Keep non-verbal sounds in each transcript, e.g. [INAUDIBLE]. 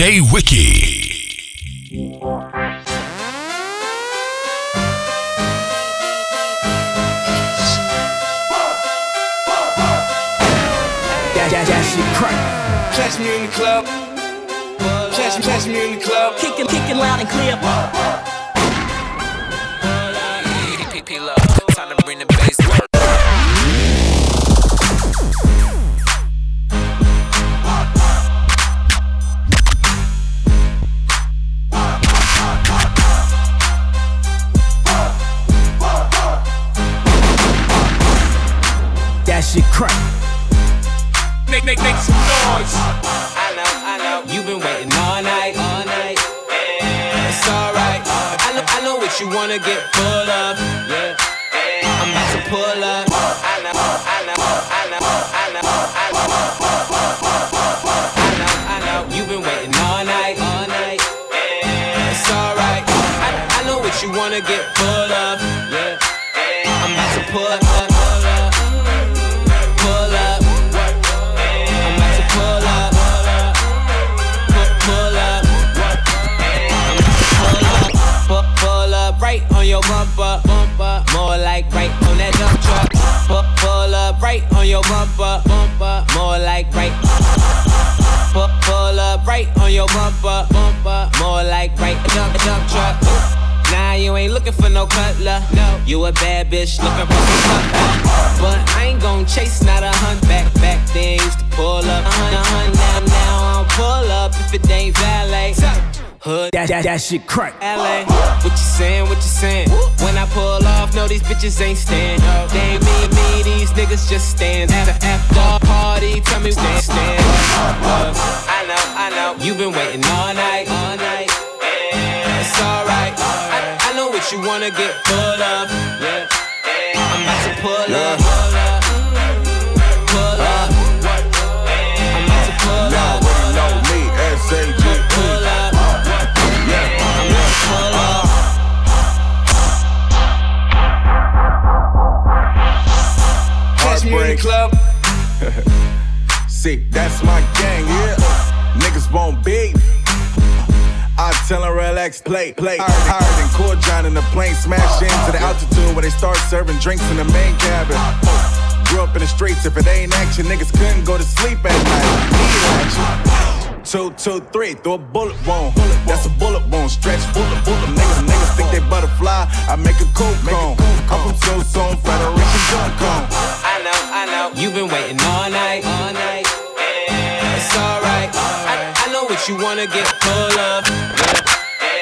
DJ Wiki. That, that, that shit crack. Catch me in the club. Catch me, catch me in the club. Kicking, kicking loud and clear. Wanna get full your bumper. Bumper. More like right dump dump truck. Nah, you ain't looking for no cutler. No, you a bad bitch looking for some cutler. But I ain't gon' chase not a hunt back. Back then used to pull up. A hunt, a hunt, now, now I don't pull up if it ain't valet. Hood. That, that, that shit crack. LA. What you saying? What you saying? When I pull off, no, these bitches ain't stand. They ain't me, me, these niggas just stand. After, after party, tell me where stand. Uh, I know, I know, you've been waiting all night, all night. It's alright. I, I know what you wanna get full of. Yeah. I'm about to pull up. Pull up. Uh. I'm about to pull up. know me, S-A-G. Pull up. I'm about to pull up. Catch me in the Heartbreak. club. [LAUGHS] See, that's my gang, yeah. Niggas won't beef. I tell them relax, play, play. Higher, than Core John in the plane, smash into the altitude where they start serving drinks in the main cabin. Grew up in the streets, if it ain't action, niggas couldn't go to sleep at night. Need action. Two, two, three, throw a bullet wound. That's a bullet wound, stretch bullet, bullet. Niggas, niggas think they butterfly. I make a cool cone. I'm from so soon, Federation Jump Cone. I know, I know. You've been waiting all night, all night. You wanna get full of.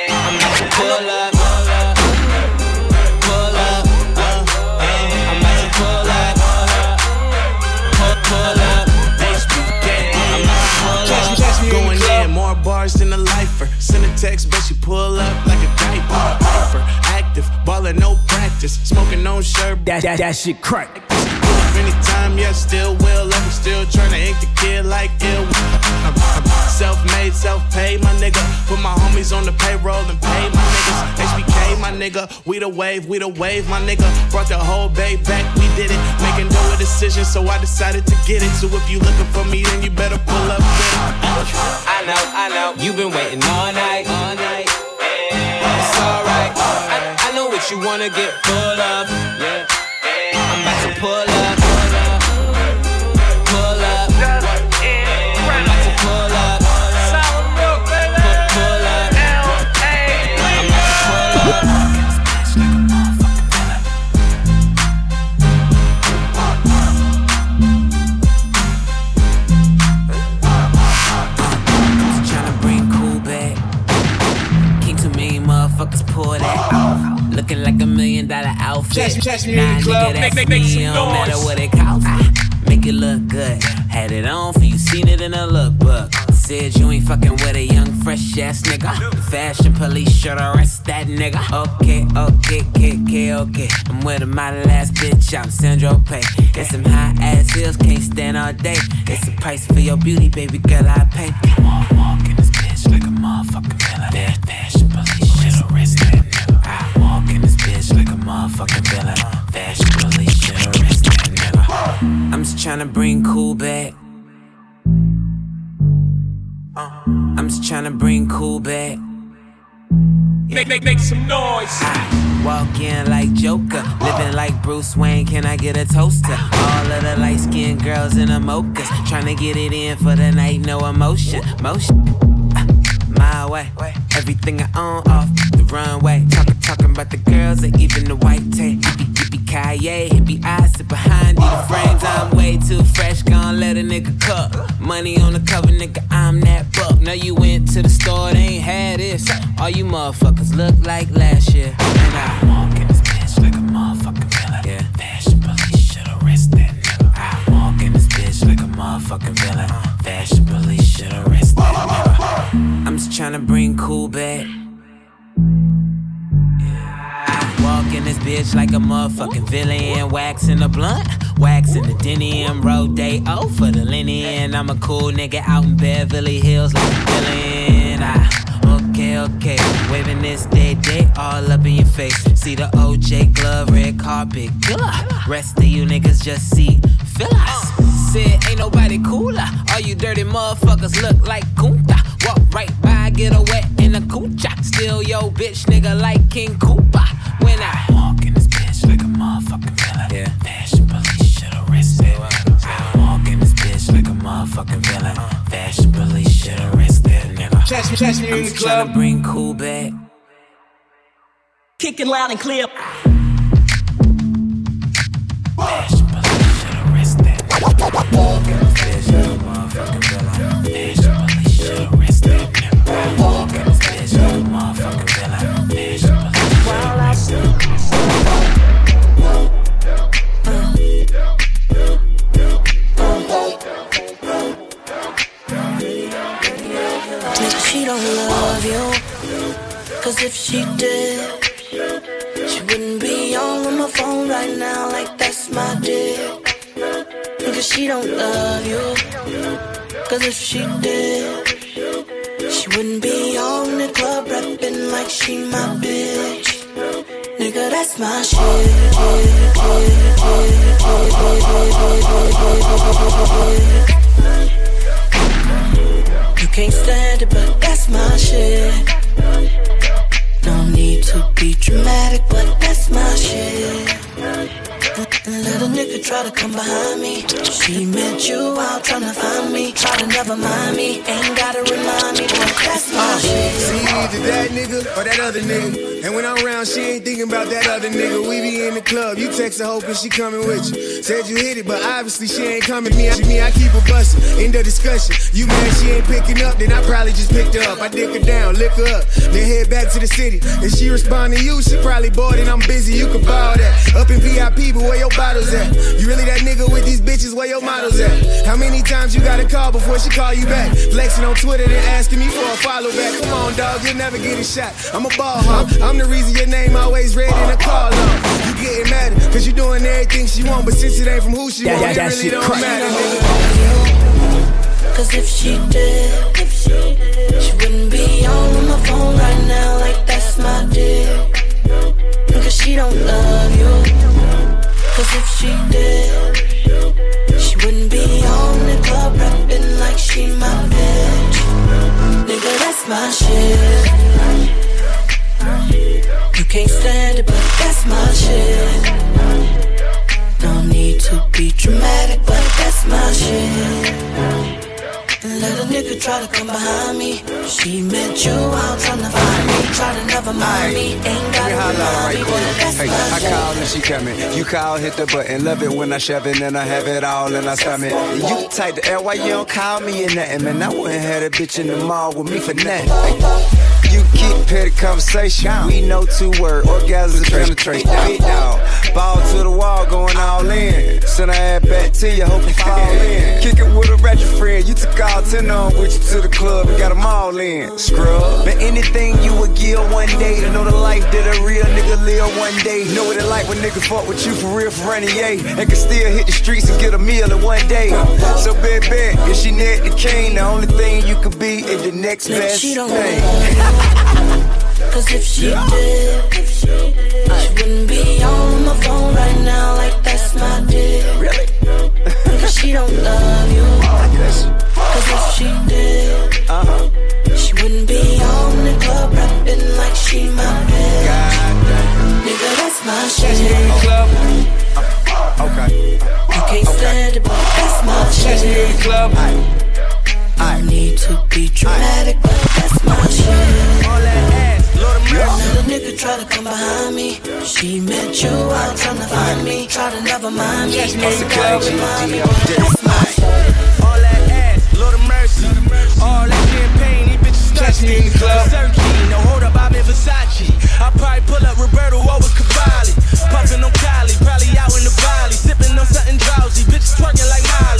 I'm about to pull up. Pull up. I'm about to pull up. Pull, up, pull up. I'm about to pull Catch me, catch me in Going in, more bars than a lifer. Send a text, bet she pull up like a diaper. Hyper, active, ballin' no practice. Smoking no shirt, That, that, that shit crack. pull up anytime, yeah, still will. Love me, still tryna ink the kid like ill. I'm, I'm self-made, self-paid, my nigga. Put my homies on the payroll and pay my niggas. HBK, my nigga. We the wave, we the wave, my nigga. Brought the whole bay back, we did it. Making no decision, so I decided to get it. So if you looking for me, then you better pull up with. I know, I know. You've been waiting all night, all night. You wanna get full of. Yeah. I'm about to pull up. Catch- catch me in nah, the club. nigga, that's Make- make- make me. some It matter what it costs. Make it look good. Had it on for you, seen it in a lookbook. Said you ain't fucking with a young, fresh ass nigga. Fashion police should arrest that nigga. Okay, okay, okay, okay, okay. I'm with a model ass bitch, I'm Sandro Pay. It's some high ass heels, can't stand all day. It's the price for your beauty, baby girl, I pay. Walk, walk in this bitch like a motherfucking villain. Fashion police motherfucking police should arrest that nigga. I'm just tryna bring cool back. Uh, I'm I'm just trying to bring cool back. Make, make, make some noise. I walk in like Joker, living like Bruce Wayne. Can I get a toaster? All of the light skinned girls in the mochas, trying to get it in for the night, no emotion. Motion. Way, everything I own off the runway. Talking, talking about the girls and even the white tape. Hippie, hippie, Kanye, hippie eyes sit behind the frames. I'm way too fresh, gon' let a nigga cook. Money on the cover, nigga, I'm that buck. Now you went to the store, they ain't had this. All you motherfuckers look like last year. And I walk in this bitch like a motherfucking villain. Yeah. Fashion police should arrest that nigga. I walk in this bitch like a motherfucking villain. Fashion police should arrest that nigga. I'm just trying to bring cool back. I walk in this bitch like a motherfucking villain. Waxing the blunt, waxing the denim. Road day, oh, for the linen. I'm a cool nigga out in Beverly Hills like a villain. I, okay, okay. Waving this day, day all up in your face. See the OJ glove, red carpet, killer. Rest of you niggas just see fillers. Said ain't nobody cooler. All you dirty motherfuckers look like Kunta. Walk right by, get a wet in a coocha. Still yo bitch nigga like King Koopa. When I walk in this bitch like a motherfucking villain. Yeah. Fashion police should arrest that nigga. I walk in this bitch like a motherfucking villain. Uh. Fashion police should arrest that nigga. Catch me, catch me I'm in the just trying to club. bring cool back. Kicking loud and clear. Fashion police should arrest that nigga. Walk Cause if she did, she wouldn't be on my phone right now, like that's my dick. Nigga, she don't love you. Cause if she did, she wouldn't be on the club rapping like she my bitch. Nigga, that's my shit. You can't stand it, but that's my shit. Dramatic, but a try to come behind me. She met you out trying to find me. Try to never mind me. Ain't gotta remind me, but that's my ah, shit. See either that nigga or that other nigga. And when I'm around, she ain't thinking about that other nigga. We be in the club, you text her hoping she coming with you. Said you hit it, but obviously she ain't coming. Me, I, me, I keep her bustin'. End of discussion. You mad she ain't picking up, then I probably just picked her up. I dick her down, lick her up, then head back to the city. If she respond to you, she probably bored and I'm busy. You can borrow that. Up in VIP, but where your bottles at? You really that nigga with these bitches? Where your models at? How many times you gotta call before she call you back? Flexing on Twitter, then asking me for a follow back. Come on, dog, you'll never get a shot. I'm a ball hawk. I'm the reason your name always red in a call log. You getting mad cause you doing everything she want, but since it ain't from who she That- want, that- it really shit don't crack. matter, nigga. Cause if she did, she wouldn't be on my phone right now, like that's my dick. Cause she don't love you. Cause if she did, she wouldn't be on the club rapping like she my bitch. Nigga, that's my shit. You can't stand it, but that's my shit. No need to be dramatic, but that's my shit. Let a nigga try to come behind me. She met you out trying to find me. Try to never mind me. Ain't gotta remind me, but that's Hey, I call and she coming. You call, hit the button. Love it when I shove it and I have it all in my stomach. You the type to L, why you don't call me or nothing, man? I wouldn't have a bitch in the mall with me for nothing. Hey, You keep petty conversation. We know two word orgasm penetration. Big dog, ball to the wall, going all in. Send her ass back to you, hope you fall in. Kick it with a ratchet friend. You took all ten on with you to the club and got them all in. Scrub. But anything you would give one day to know the life that a real nigga live one day. Know what it like when niggas fuck with you for real for running yay. And can still hit the streets and get a meal in one day. So bad, bad, if she net the king, the only thing you could be is the next best she don't thing. Cause if she did, she wouldn't be on my phone right now, like that's my dick. Really? Cause she don't love you. Cause if she did, with you all time to find me. Try to never mind me. Remind me. That's my All that ass, Lord of mercy. All that champagne, these bitches no hold up, I'm in Versace. I probably pull up Roberto over Cavalli. Puffin' on Cali, probably out in the valley. Sippin' on something drowsy. Bitches twerking like Molly.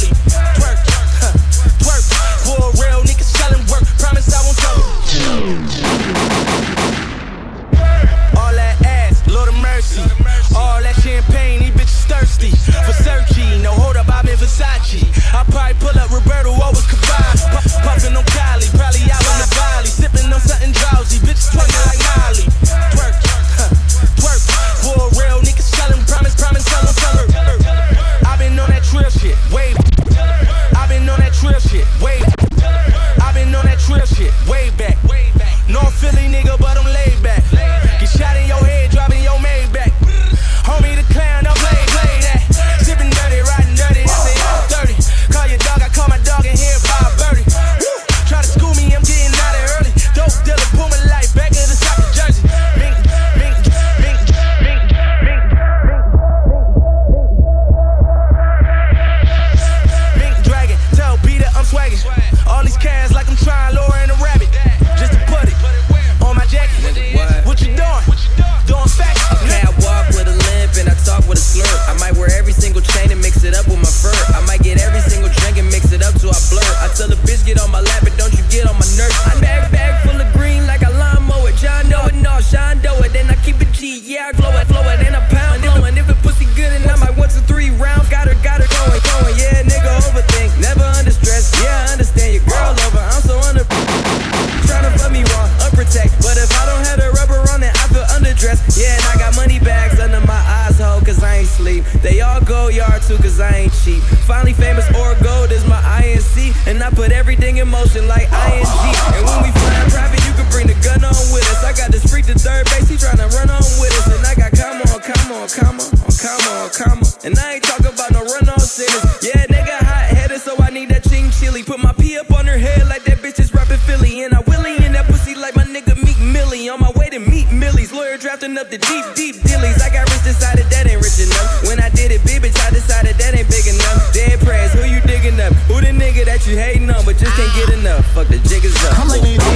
K-I-N-G. And when we flying private, you can bring the gun on with us. I got this freak to third base, he tryna run on with us. And I got comma on comma on comma on comma on comma. And I ain't talk about no run on sinners. Yeah, they got hot headed, so I need that ching chili. Put my pee up on her head like that bitch is rapping Philly. And I willy in that pussy like my nigga Meek Millie. On my way to meet Millie's lawyer drafting up the deep, deep dillies. I got you hating on, but just can't get enough. Fuck the jig up.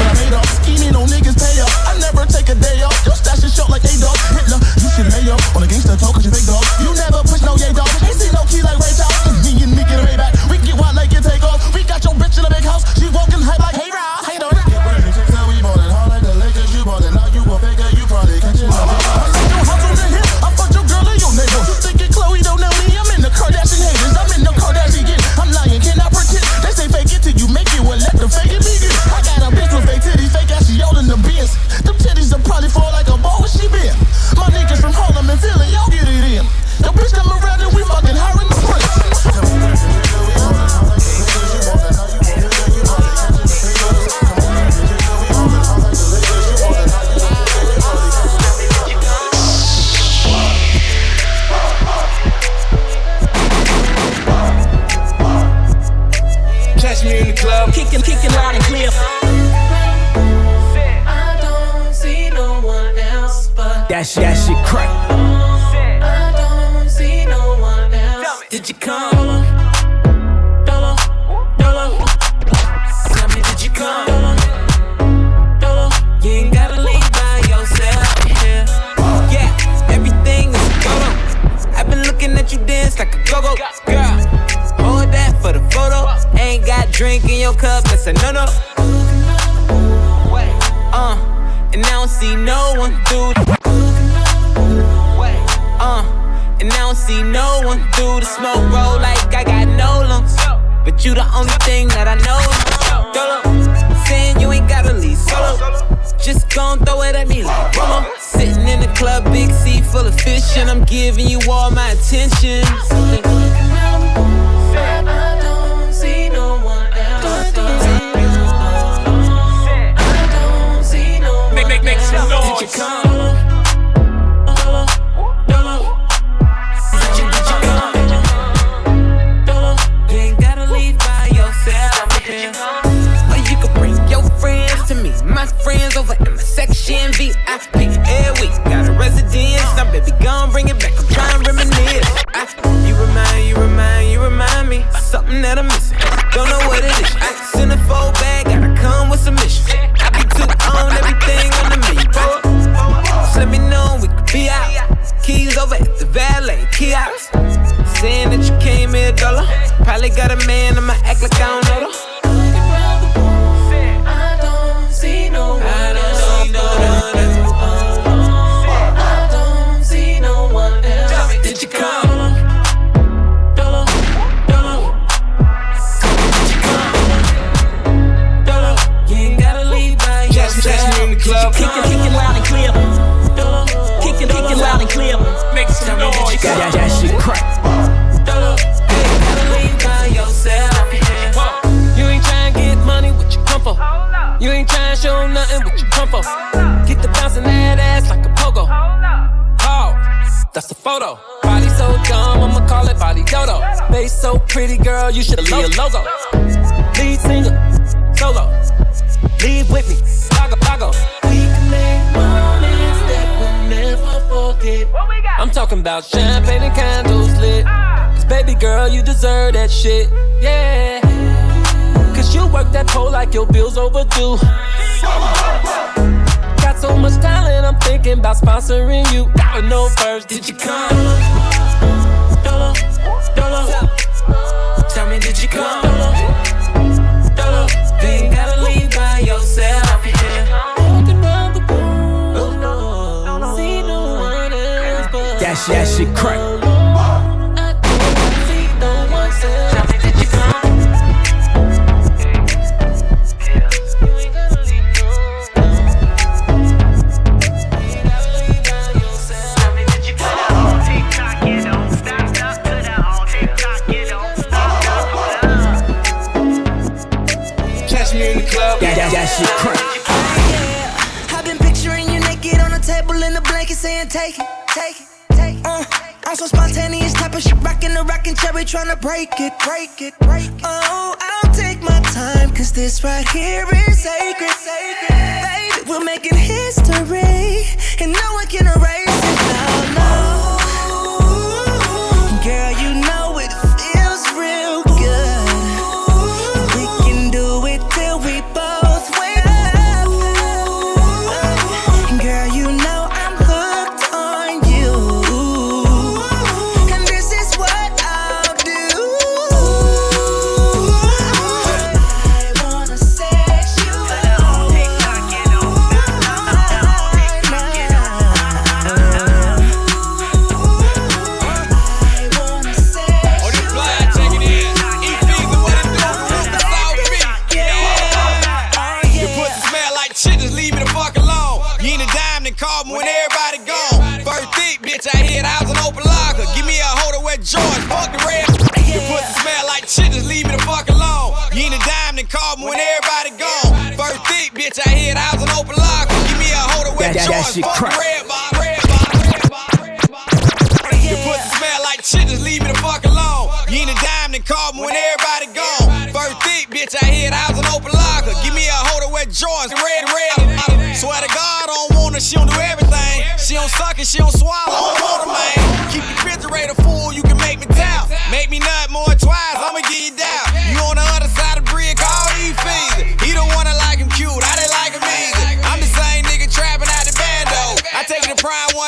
that, that shit crank. Yeah, I've been picturing you naked on a table in a blanket saying, take it, take it, take it. Uh, I'm so spontaneous, type of shit, rocking the rocking cherry, trying to break it, break it, break it. Oh, I'll take my time, cause this right here is sacred, sacred. Baby, we're making history, and no one can erase it now. that, that, that shit crack. Red red red red. Yeah. Your smell like leave me the fuck alone. You ain't a call me when everybody gone. First thick, bitch, I hit, I was an open locker. Give me a hold of wet joints, red, red. Swear to God, I don't want her, she don't do everything. She don't suck and she don't swallow.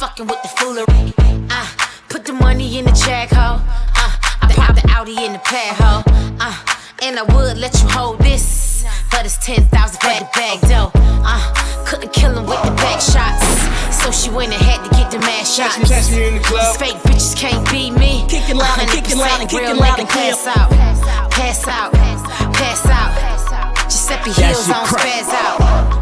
fucking with the foolery. Uh, put the money in the check, ho. Uh, I pop the Audi in the pad, ho. Uh, and I would let you hold this, but it's 10,000 for the bag, though. Uh, couldn't kill him with the back shots. So she went and had to get the mad shots. Catch me, catch me in the club. These fake bitches can't beat me. Kicking loud and kicking loud and kicking loud and pass out. Pass out. Pass out. Pass out. Giuseppe That's Hills on spaz out.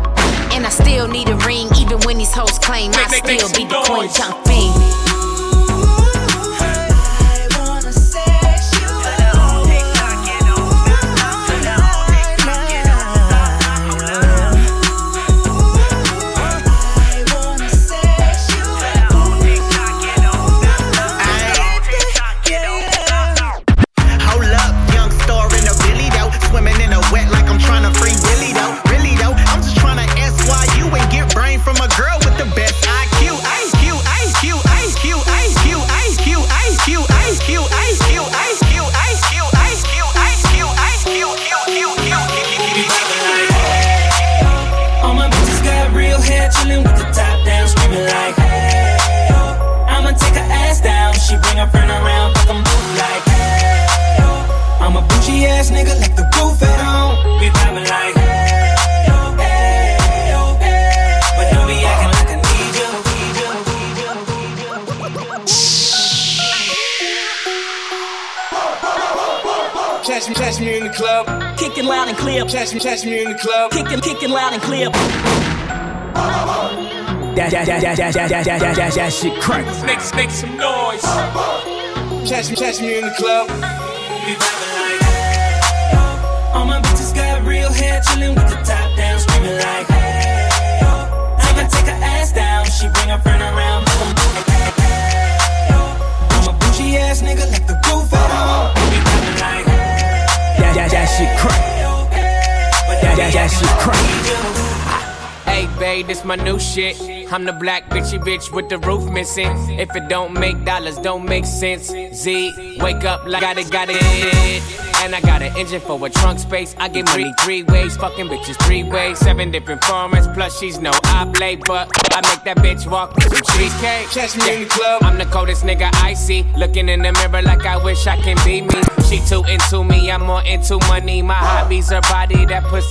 And I still need a ring, even when these hoes claim I still be the queen fiend. Kicking loud and clear. Catch me, catch me in the club. Kicking, kicking loud and clear. That, that, that, that, that, that, that, that, that, that shit crack. Make, make some noise. Catch me, catch me in the club. We vibing like, hey, oh. All my bitches got real hair, chillin' with the top down, screaming like, hey, oh. I'ma take her ass down, she bring her friend around, fuck 'em both like, hey, oh. I'm a bougie ass nigga, like the roof at home. We vibing like, hey, That, that, that shit crack. That, that, that shit crazy. Hey, babe, this my new shit. I'm the black bitchy bitch with the roof missing. If it don't make dollars, don't make sense. Z, wake up like got it, got it. And I got an engine for a trunk space. I get money three ways, fucking bitches three ways. Seven different formats, plus she's no oblate, but I make that bitch walk with some cheesecake. Catch me in the club. I'm the coldest nigga I see. Looking in the mirror like I wish I can be me. She too into me, I'm more into money. My hobbies are body that pussy.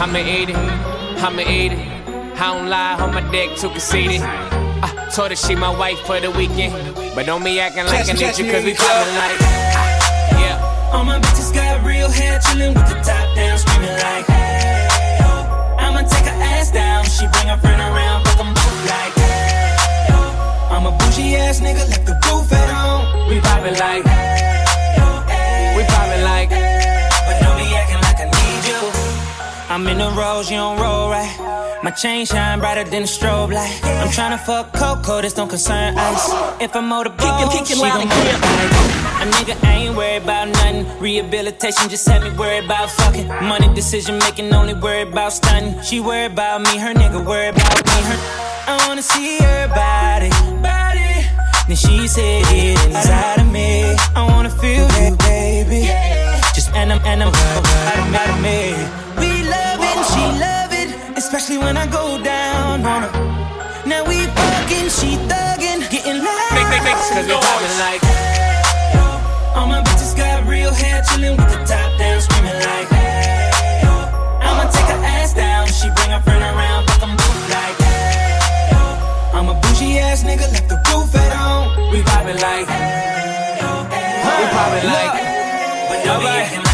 I'ma eat it, I'ma eat it. I don't lie, on my dick too conceited. I told her she my wife for the weekend. But don't be acting like Catch I me, need you cause we the poppin' like. ah, Yeah. All my bitches got real hair, chillin' with the top down, screaming like, hey, oh. I'ma take her ass down, she bring her friend around, fuck 'em both like, hey, oh. I'm a bougie ass nigga, like the roof at home. We poppin' like. Hey, oh, hey, We poppin' like. But don't be acting like I need you. I'm in the rose, you don't roll right. My chain shine brighter than a strobe light. I'm tryna fuck Coco, this don't concern ice. If I'm motorboat, Kickin', kickin' she loud gon' and clear. A nigga ain't worried about nothing. Rehabilitation just had me worried about fucking. Money decision making, only worried about stunning. She worried about me, her nigga worried about me. Her, I wanna see her body, body. Then she said it inside of me. I wanna feel you, baby. Yeah, Just and I'm and I'm out of, out me. We love and she love it, especially when I go down on her. Now we fucking, she thuggin', getting loud. Make, make, make some Cause we noise. like. All my bitches got real hair, chillin' with the top down, screaming like, hey, oh. I'ma take her ass down, she bring her friend around, fuck 'em both like, hey, oh. I'm a bougie ass nigga, like the roof at home. We poppin' like, hey, hey, We poppin' like. but don't be acting like I need you.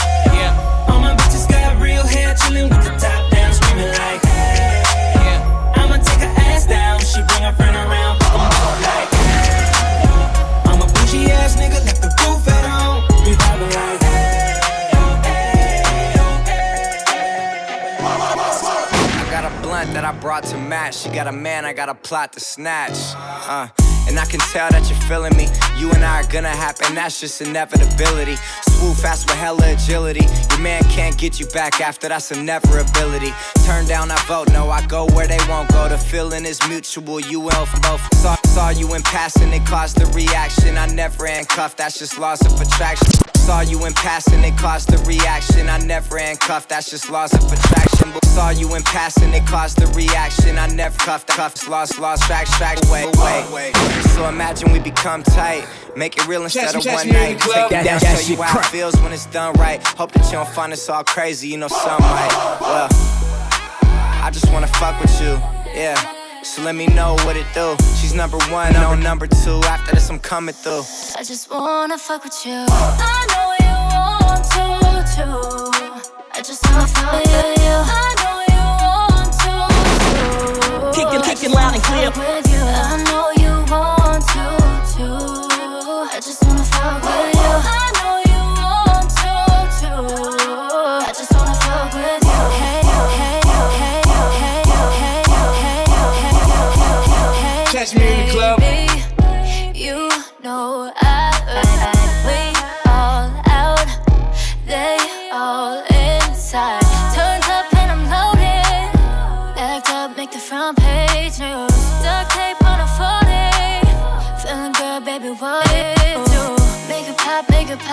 Yeah, All my bitches got real hair, chillin' with the top down, screaming like, hey, yeah. I'ma take her ass down, she bring her friend around, I brought to match. She got a man, I got a plot to snatch. Uh, and I can tell that you're feeling me. You and I are gonna happen, that's just inevitability. Swoop fast with hella agility. Your man can't get you back after that's a never ability. Turn down, I vote, no, I go where they won't go. The feeling is mutual, you for both. Saw, saw you in passing, it caused the reaction. I never handcuffed, that's just loss of attraction. Saw you in passing, it caused the reaction. I never handcuffed, that's just laws of attraction. But saw you in passing, it caused the reaction. I never cuffed, cuffed, lost, lost, track, track, away, away. So imagine we become tight. Make it real instead of one me in the night. Take That- down, show you how it feels when it's done right. Hope that you don't find us all crazy, you know some might. Well, I just wanna fuck with you, yeah. So let me know what it do. She's number one, no number two. After this, I'm coming through. I just wanna fuck with you. I know you want to, too. I just wanna fuck with you. I know you want to, too. Kick it, kick it loud and clear. fuck with you. I know you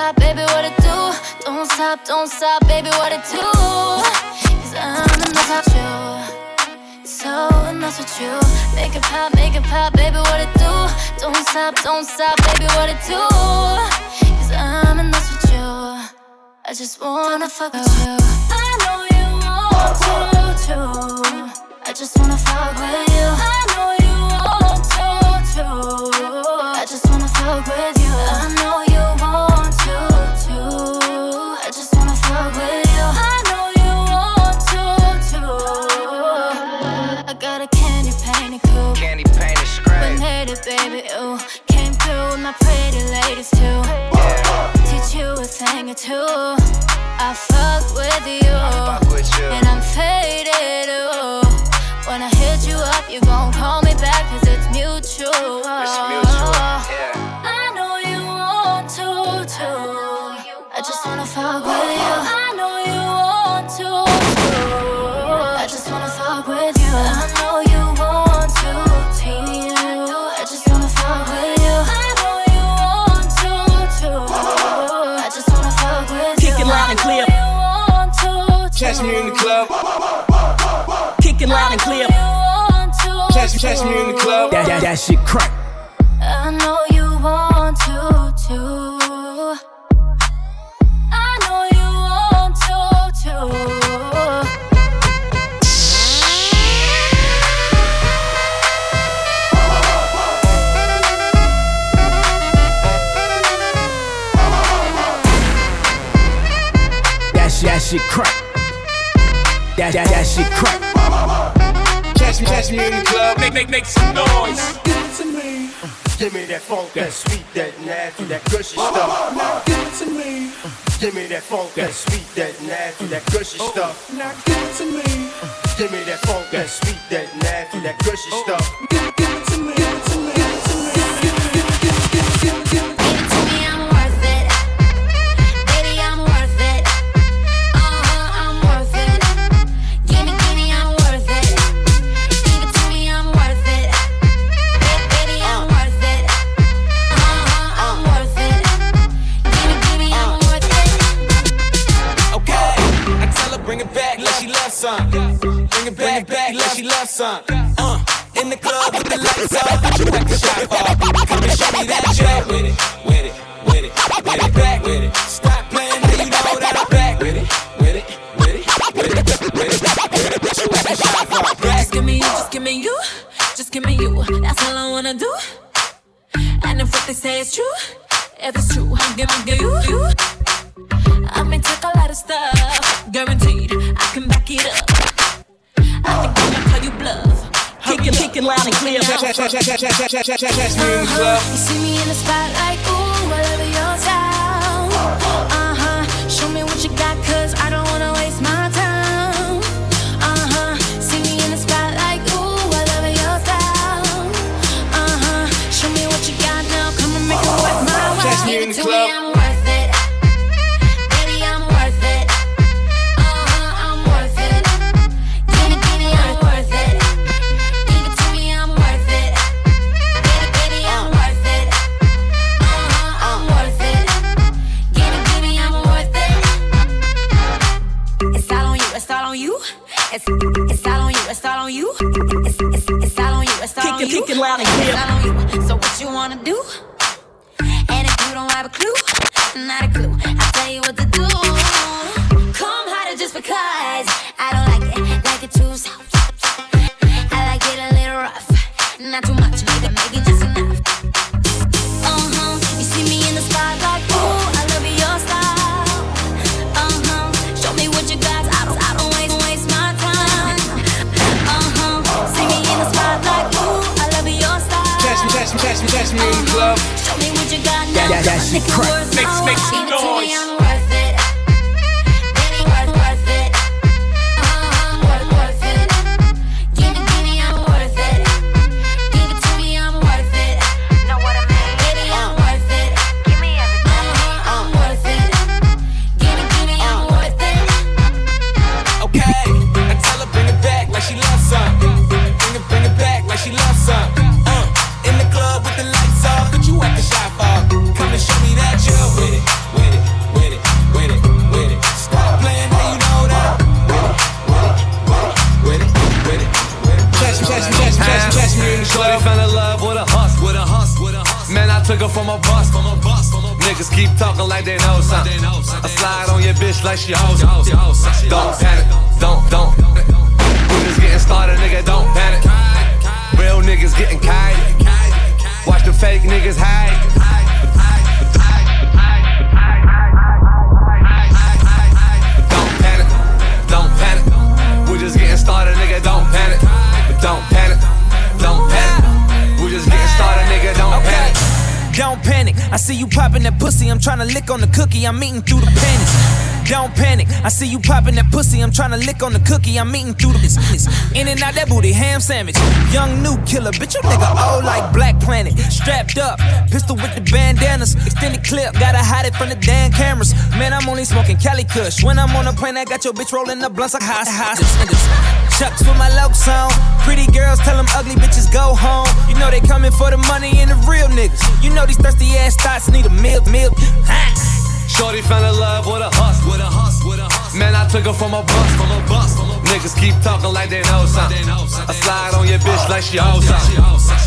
pop, baby, what it do? Don't stop, don't stop, baby, what it do? Cause I'm in love with you. So in love with you. Make it pop, make it pop, baby, what it do? Don't stop, don't stop, baby, what it do? Cause I'm in love with you. I just wanna fuck with you. I know you want to, too. I just wanna fuck with you. I know you want to, too. I just wanna fuck with you. I know a thing or. I fuck with you. fuck with you. And I'm faded, ooh. When I hit you up, you gon' call me back, cause it's mutual. It's mutual, to, Catch, catch me in the club. That, that, that shit crack. I know you want to, too. I know you want to, too. That shit, that shit crack. That, that, that shit crack. Catch me, catch me in the club. Make, make, make some noise. Give it to me Give me that funk, that sweet, that nasty, that gushy stuff. Now give it to me. Give me that funk, that sweet, that nasty, that gushy oh, stuff. Now give it to me. Give me that funk, that sweet, that nasty, that gushy oh, stuff. Give give it to me. Some. Uh, in the club with the lights off, like a shot off. Come and show me that jack with it, with it, with it, with it, back with it. Stop playing, now you know that I'm back with it, with it, with it, with it, with it, with it. Like a shot off. Just give me you, just give me you, just give me you. That's all I wanna do. And if what they say is true, if it's true, I'm gonna give you. you. I may take a lot of stuff, guaranteed I can back it up. I think can think it loud and clear. Uh-huh. You see me in the spotlight, ooh, all over your town. Uh-huh. Pussy. I'm trying to lick on the cookie. I'm eating through the business. In and out that booty, ham sandwich. Young new killer, bitch. You nigga old like Black Planet. Strapped up, pistol with the bandanas. Extended clip, gotta hide it from the damn cameras. Man, I'm only smoking Cali Kush. When I'm on a plane, I got your bitch rolling the blunts like hot hot. Chucks with my locs on. Pretty girls tell them ugly bitches go home. You know they coming for the money and the real niggas. You know these thirsty ass thoughts need a meal, meal. Shorty fell in love with a hustle, with a hustle, with a hustle. Man, I took her from a bus, from a bus. Niggas keep talking like they know something. I slide on your bitch like she owes something.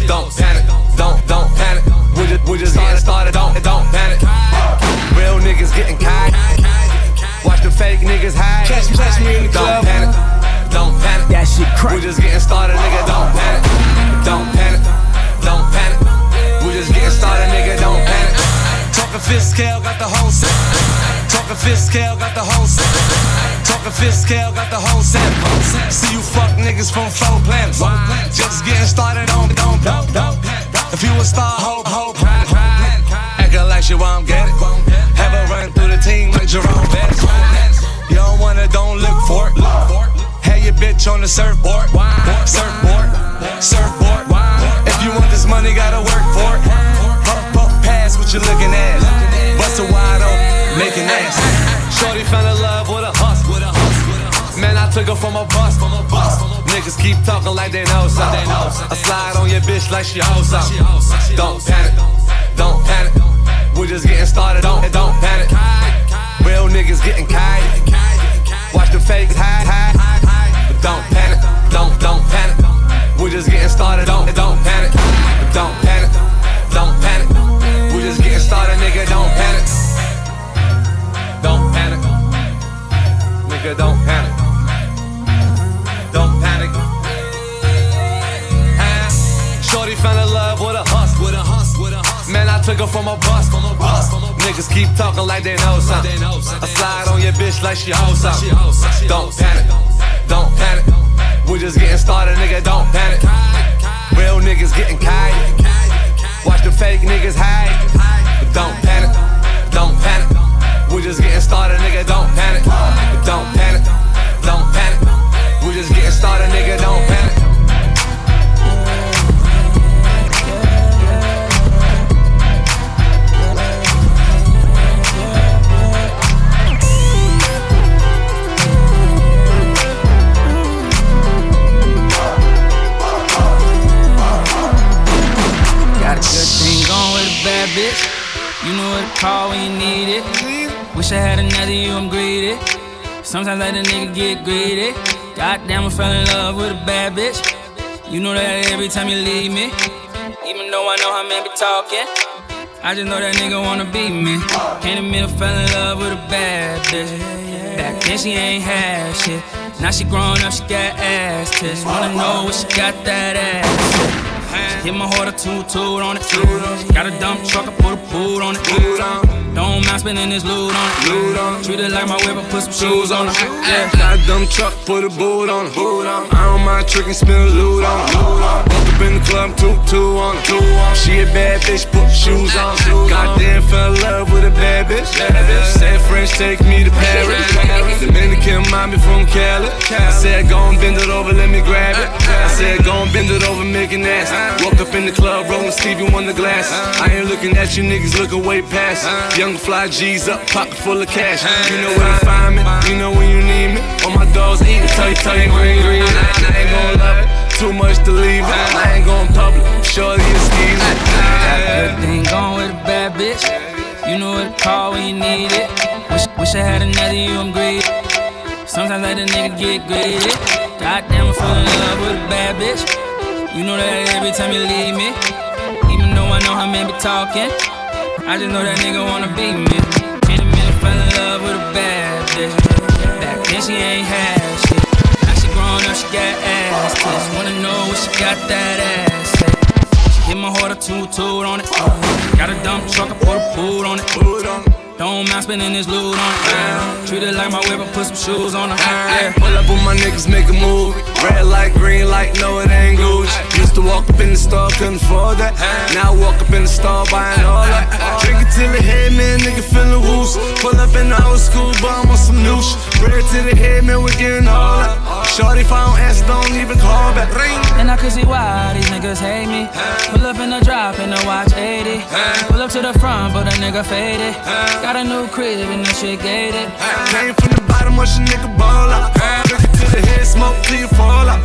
Don't panic, don't, don't panic. We just, we just getting started, don't, don't panic. Real niggas getting kite. Watch the fake niggas hide. Catch me, catch me in the Don't club. panic, don't panic. That shit crack. We just getting started, nigga. Don't panic, don't panic, don't panic. We just getting started, nigga. Don't panic. Talking fifth scale, got the whole set. Talking fifth scale, got the whole set. Talking fifth scale, got the whole set. See you fuck niggas from four planets. Just getting started on don't don't don't. If you a star, hope hope. Acting like you won't get it. Have a run through the team like Jerome Bettis. You don't wanna, don't look for it. Have your bitch on the surfboard. Surfboard, surfboard. If you want this money, gotta work for it. Puff, what you're looking at. Bust a wide open, making ass. Shorty fell in love with a hustle, with a. Man, I took her from a bus, from a bus. Niggas keep talking like they know something. I slide on your bitch like she hoes something. Don't panic, don't panic. We're just getting started, don't, don't panic. Real niggas getting kite. Watch the fakes hide, hide. But don't panic, don't, don't panic. We're just getting started, don't, don't panic. Don't don't panic. Just getting started, nigga, don't panic. Don't panic. Nigga, don't panic. Don't panic. Ah, Shorty fell in love with a hustle, with a hustle, with a hustle. Man, I took her from a bus, from a bus. Niggas keep talking like they know something. I slide on your bitch like she owes something. Don't panic, don't panic. We just getting started, nigga, don't panic. Real niggas getting kite. Watch the fake niggas hide. But don't panic, don't panic. We just getting started, nigga, don't panic. But don't panic, don't panic. We just getting started, nigga, don't panic. Call when you need it. Wish I had another you, I'm greedy. Sometimes I let a nigga get greedy. Goddamn, I fell in love with a bad bitch. You know that every time you leave me. Even though I know how men be talking. I just know that nigga wanna be me. To me, I fell in love with a bad bitch. Back then she ain't had shit. Now she grown up, she got ass tits. Wanna know what she got that ass. Hit my heart a two toot on it. Got a dump truck, I put a boot on it. Don't mind spending this loot on it. Treat it like my whip, I put some shoes on it. Got a dumb truck, put a boot on it. I don't mind tricking, spin loot on it. In the club, two, two on it. She a bad bitch, put shoes on. Goddamn, fell in love with a bad bitch. Said French, take me to Paris. Dominican mommy from Cali. I said, go and bend it over, let me grab it. I said, go and bend it over, make an ass. Woke up in the club, rolling Stevie the glass. I ain't looking at you niggas, looking way past. Young fly G's up, pocket full of cash. You know where to find me, you know when you need me. All my dogs eating, tell you, tell you, green, green. I ain't gon' love it, too much to leave. I ain't gon' public, shorty is skeezy. Good thing going with a bad bitch. You know what to call when you need it. Wish, wish I had another you, I'm greedy. Sometimes I let a nigga get greedy. Goddamn, I fall in love with a bad bitch. You know that every time you leave me. Even though I know how men be talking. I just know that nigga wanna be me. In a minute, fell in love with a bad bitch. Back then she ain't had shit. Now she she got ass. Wanna know what she got that ass. She hit my heart a two toot on it. Got a dump truck, I put a boot on it. Don't mind spending this loot on it. Treat it like my whip, I put some shoes on it. Yeah. Pull up with my niggas, make a move. Red light, green light, no it ain't Gucci. Used to walk up in the store, couldn't afford that. Now I walk up in the store, buying all that. Drink it till the head, man, nigga feeling loose. Pull up in the old school, bum on some new shit. Red to the head, man, we getting all that. Shorty, if I don't answer, don't even call back. Ring. And I can see why these niggas hate me. Pull up in the drop and the watch 80. Pull up to the front, but a nigga faded. Got a new crib and that shit gated. Came from the bottom, watch a nigga ball out. It to the head, smoke till you fall out.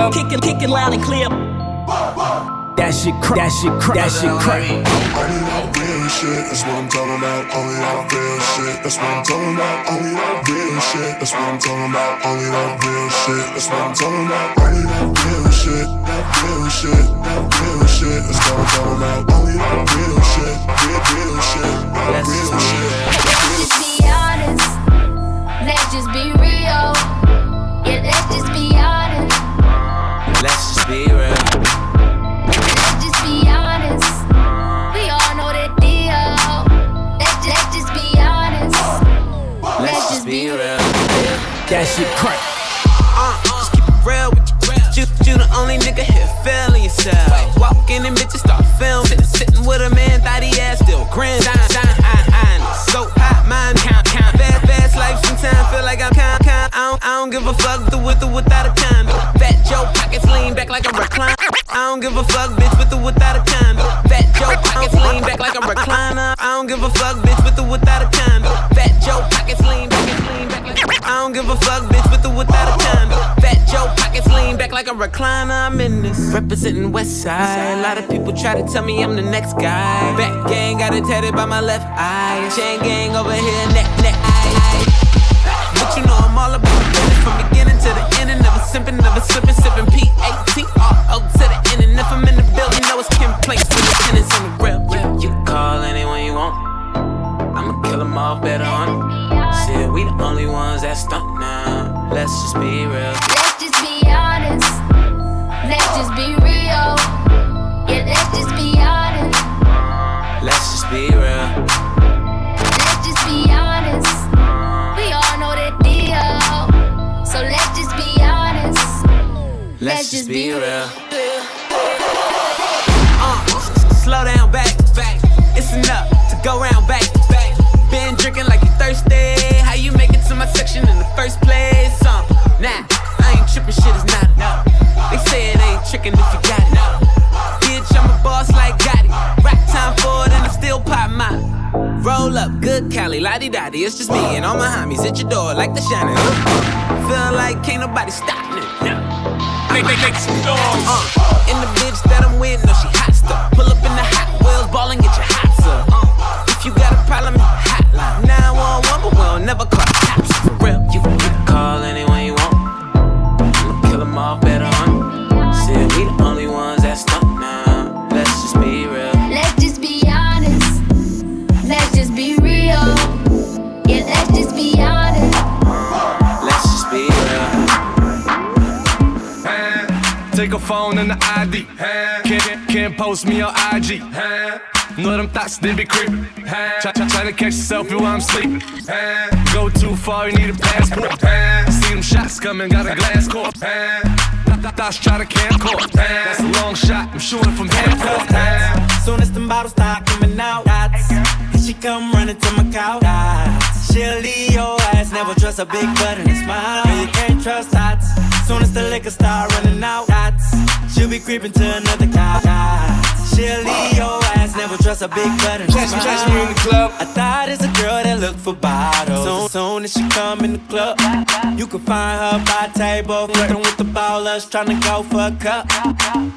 Club. Kicking, kicking loud and clear. That shit crack. That shit crack. That shit crack. Only that real shit, that's what I'm talking about. Only that real shit, that's what I'm talking about. Only that real shit, that's what I'm talking about. Only that real shit, that's what I'm talking about. Only that real shit, that real shit, that real shit, that's what I'm talking about. Only that real shit, real, real shit, that real shit. Shit crack. Uh, just keep it real with you. You, you the only nigga here feeling yourself. Walk in and bitches start filming. Sitting with a man, thought he ass still grin. I, so hot, mind count, count. Fast, fast life, sometimes feel like I'm count, count. I don't, I don't give a fuck the with or without a condo. Fat Joe pockets lean back like a recliner. I don't give a fuck, bitch, with or without a condo. Fat Joe pockets lean back like a recliner. I don't give a fuck, bitch, with or without a condo give a fuck, bitch, with or without a condom. Fat Joe pockets lean back like a recliner. I'm in this. Representing West Side. A lot of people try to tell me I'm the next guy. Back gang got it tatted by my left eye. Chain gang over here, neck, neck, eye. But you know I'm all about it from beginning to the end. And never simping, never slipping, sipping P18. Your door post me on IG. Know them thoughts, they be creeping. Try, try, try to catch a selfie while I'm sleeping. Go too far, you need a passport. See them shots coming, got a glass court. Thoughts try to camcord. That's a long shot, I'm shooting from half court. Soon as the bottles start coming out, dots. And she come running to my couch. Dots. She'll leave your ass, never trust a big butt and a smile. No, you can't trust dots. Soon as the liquor start running out, dots. She'll be creeping to another. Dots. She'll leave your ass, never trust a big butt and Catch me, catch me in the club. I thought it's a girl that look for bottles. Soon, soon as she come in the club, you can find her by table, flirting with the ballers, trying to go for a cup.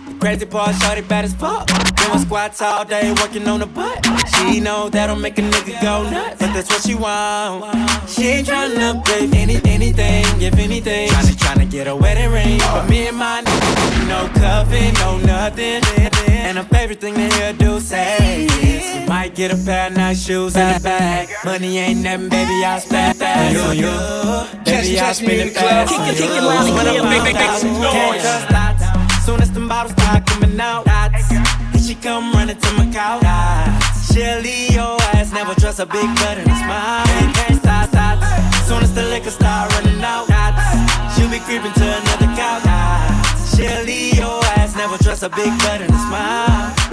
The crazy part, shorty bad as fuck. Doing squats all day, working on the butt. She know that'll make a nigga go nuts, but that's what she want. She ain't tryna pay for any, anything, if anything. Tryna, tryna get a wedding ring, but me and my nigga, no cuffing, no nothing. And her favorite thing to hear do you might get a pair of nice shoes and a bag. Money ain't nothing, baby, I'll spend fast on you. Baby, I'll spend in it the club. fast on Kick it, you. kick it loud and When clear. Make- make- make some noise. Soon as them bottles start coming out. And she come running to my couch. She'll leave your ass, never trust a big butt and a smile. Can't stop, dots. Soon as the liquor start running out. She'll be creeping to another couch. She'll leave your ass, never trust a big butt and a smile.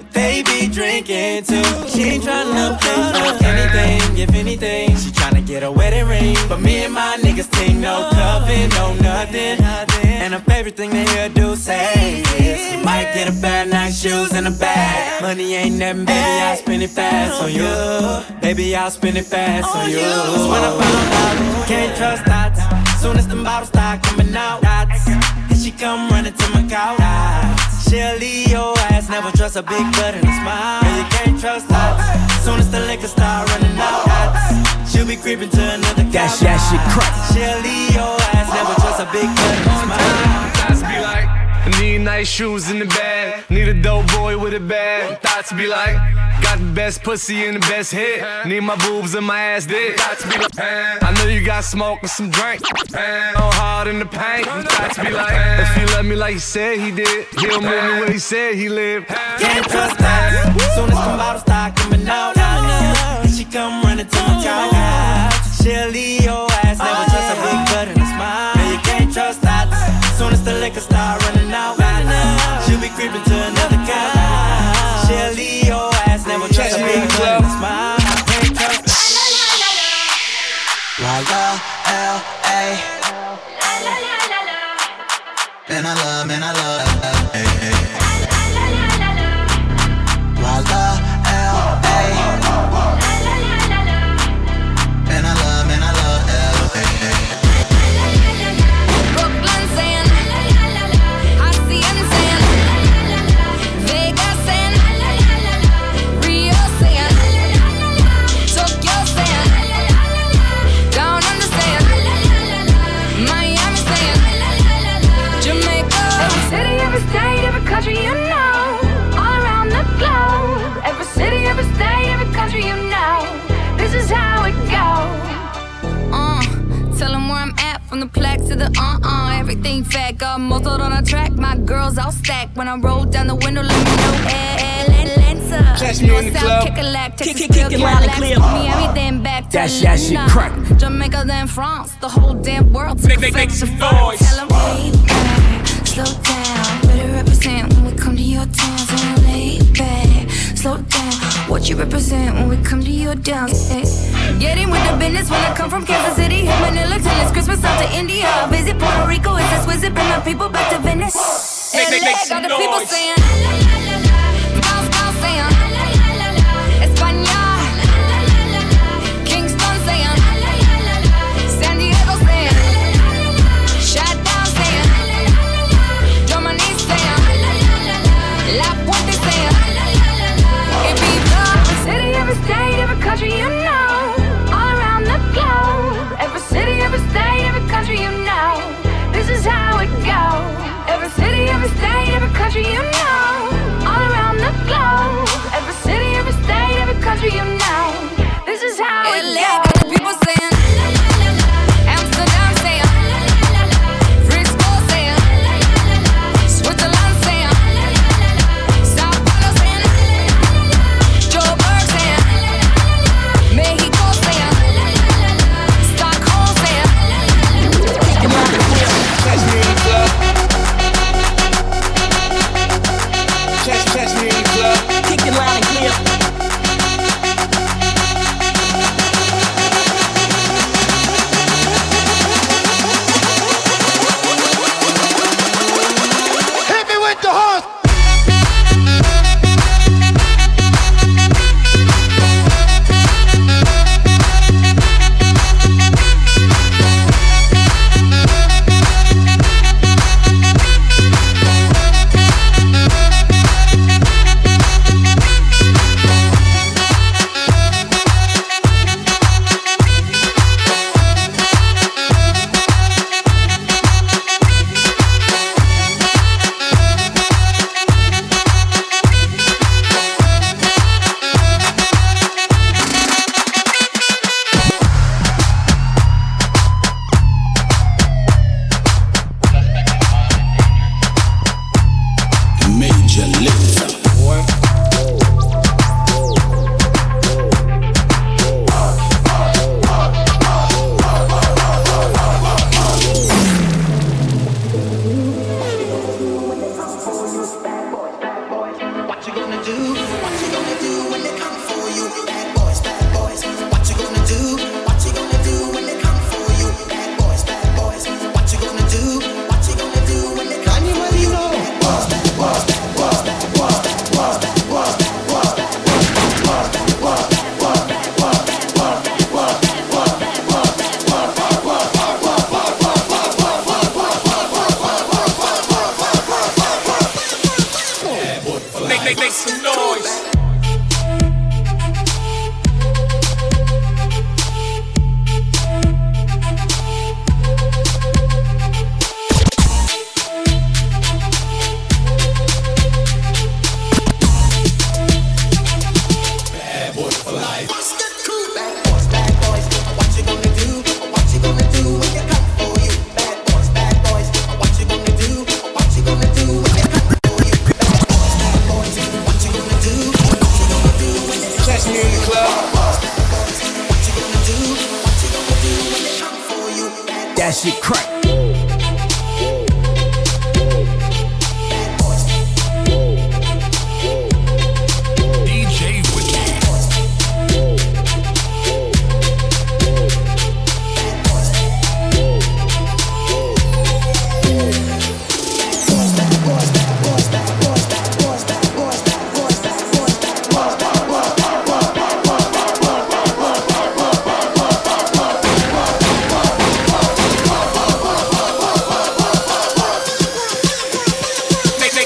They be drinking too. She ain't tryna play for anything, if anything. She tryna get a wedding ring, but me and my niggas think no cuffing, no nothing. And her favorite thing to hear do say is, you might get a pair of nice shoes and a bag. Money ain't nothing, baby, I'll spend it fast on you. Baby, I'll spend it fast on you. That's when I found out you can't trust dots. Soon as them bottles start coming out, dots. And she come running to my couch. She'll leave your ass, never trust a big butt and a smile. And you can't trust dots. Soon as the liquor start running out, dots. She'll be creeping to another couch. that shit crack. She'll leave your ass, never trust a big butt and a smile. Need nice shoes in the bag. Need a dope boy with a bag. Thoughts be like, got the best pussy and the best head. Need my boobs and my ass dead. Thoughts be like, I know you got smoke and some drink. On hard in the paint. Thoughts be like, if he love me like he said he did, he'll move me where he said he lived. Can't trust that. Soon as them bottles start coming out, she come running to my couch. She'll leave your ass, Man, I love, man, I love back. Texas kick, kick, kick it loud and clear. That's that shit crack. Jamaica then France, the whole damn world. Make, make, make some noise. Tell them lay represent when we come to your town. Slow down. What you represent when we come to your town? Get in with the business when I come from Kansas City. Hit Manila till it's Christmas out to India. I visit Puerto Rico, it's exquisite. Bring my people back to Venice. Make, make, make some noise. treasure you know.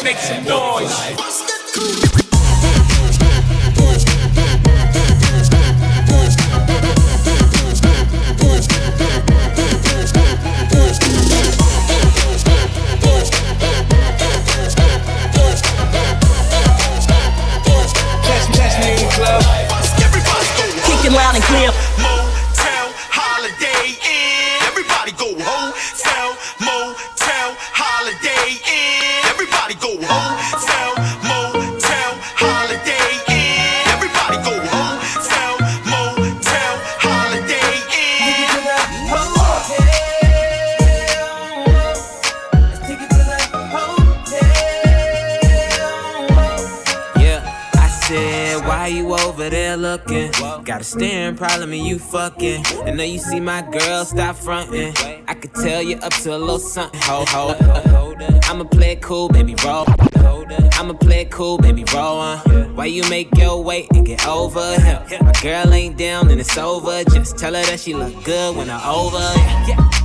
make some noise. Fucking. And know you see my girl, stop fronting. I could tell you up to a little something. Hold, hold. I'ma play it cool, baby, roll. I'ma play it cool, baby, roll on. Why you make your way and get over here? My girl ain't down and it's over. Just tell her that she look good when I over. Yeah.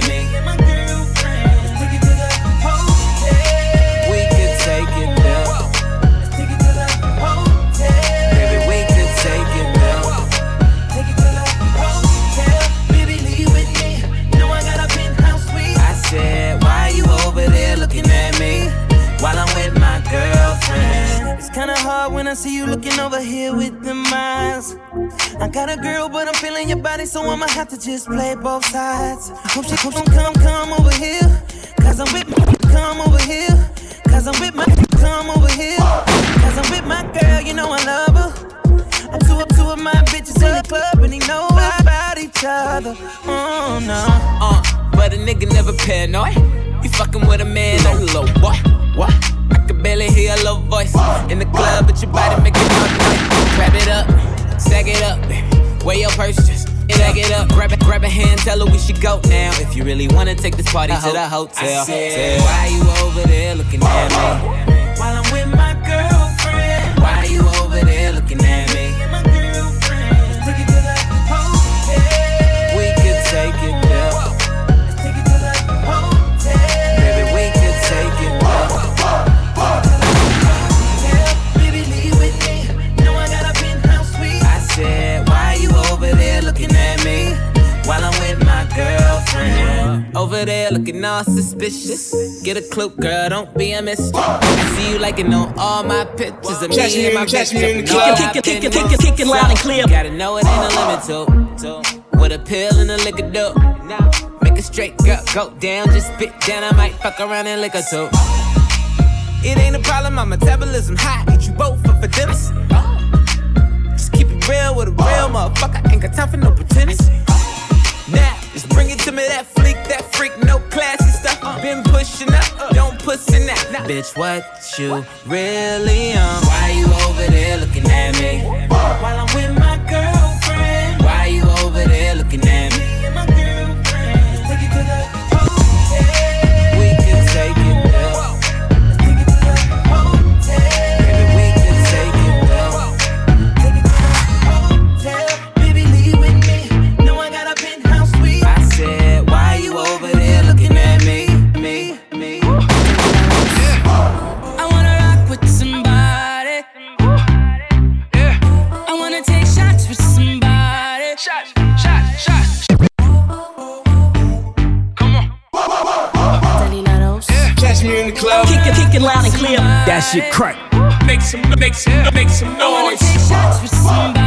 me? I see you looking over here with them eyes. I got a girl, but I'm feeling your body, so I'ma have to just play both sides. Hope she hope she come, come over here. Cause I'm with my, come over here. Cause I'm with my, come over here. Cause I'm with my girl, you know I love her. I'm two up, two of my bitches in the club, and they know about each other. Oh no. Uh, but a nigga never paranoid. You fucking with a man, like a little boy. What? I can barely hear your little voice in the club, but your body making up noise. Grab it up, sag it up, baby. Wear your purse, just stack it up. Grab it, grab a hand, tell her we should go now. If you really wanna take this party to the hotel, I said, why you over there looking at me? Over there looking all suspicious. Get a clue, girl, don't be a mistress. See you liking on all my pictures of Catch me me and in- my catch bitch. me in the club. all Kick it, up kick it, kick it, kick it loud and clear. Gotta know it ain't a limit to. With a pill and a liquor dope. Make a straight girl go down, just spit down. I might fuck around and lick her too. It ain't a problem, my metabolism high. Eat you both up for dinner. Just keep it real with a real motherfucker. Ain't got time for no pretenders. Just bring it to me, that freak, that freak, no classy stuff. Been pushing up, don't pussy now. Bitch, what you really on? Why you over there looking at me? While I'm with my girlfriend. Why you over there looking at me? That shit crack. Make some, make some, make some I wanna noise. take shots with somebody.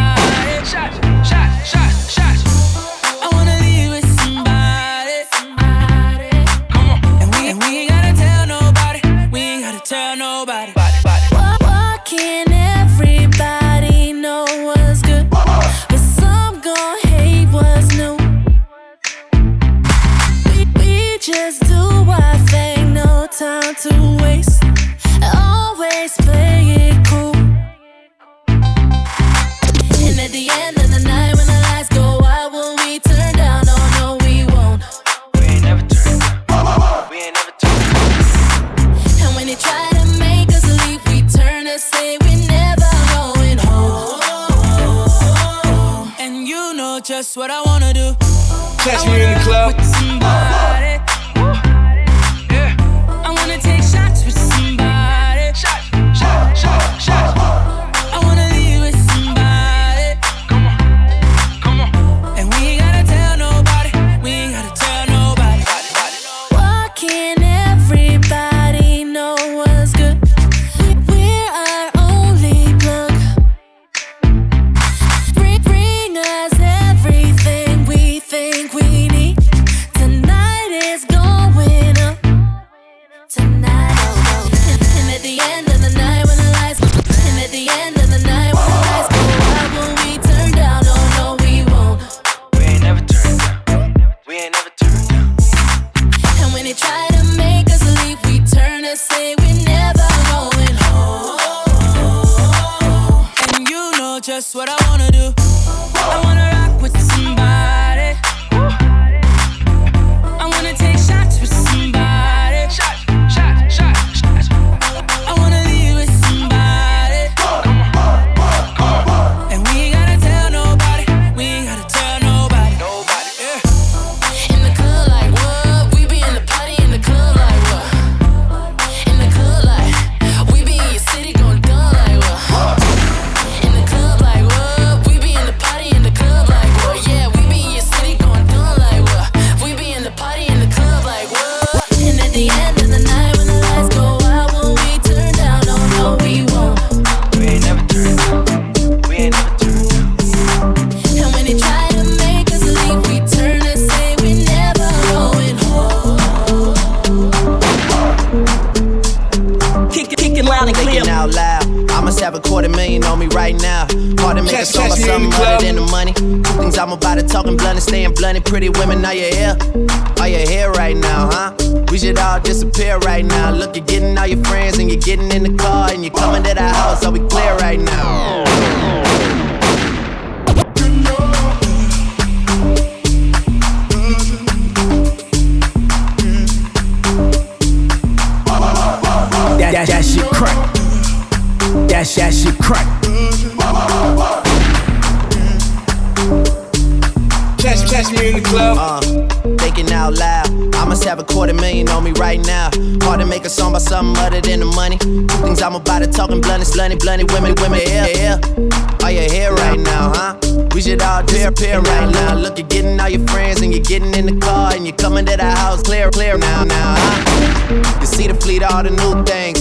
Something other than the money. Things I'm about to talking blunt and slutty, blunty women, women, yeah, yeah. Are you here right now, huh? We should all disappear right now. Look, you're getting all your friends and you're getting in the car and you're coming to the house. Clear, clear now, now, huh? You see the fleet, all the new things.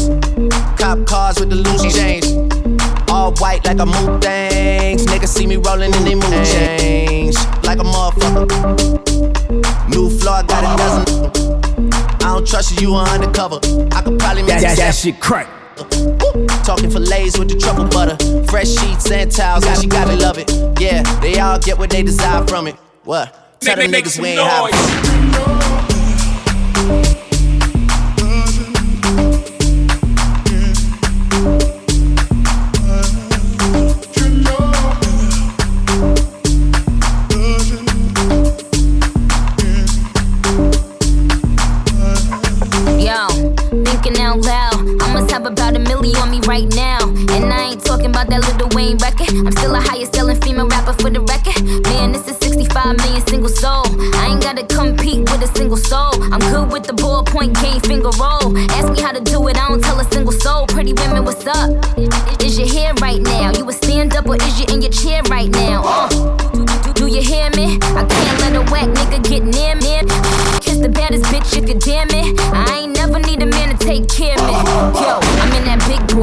Cop cars with the loose change. All white like a mood things. Niggas see me rolling and they move change. Like a motherfucker. New floor, got a dozen. I don't trust you, you are undercover. I could probably make That, that, you that shit crack. Talking fillets with the truffle butter. Fresh sheets and towels, and she gotta love it. Yeah, they all get what they desire from it. What? Tell them Make- make niggas some we ain't have right now. And I ain't talking about that Lil Wayne record. I'm still a highest selling female rapper for the record. Man, this is 65 million single soul. I ain't gotta compete with a single soul. I'm good with the ballpoint game finger roll. Ask me how to do it, I don't tell a single soul. Pretty women, what's up? Is your hair right now? You a stand up or is you in your chair right now? Uh, do, do, you hear me? I can't let a whack nigga get near me. Kiss the baddest bitch you damn it. I ain't never need a man to take care of me. Yo,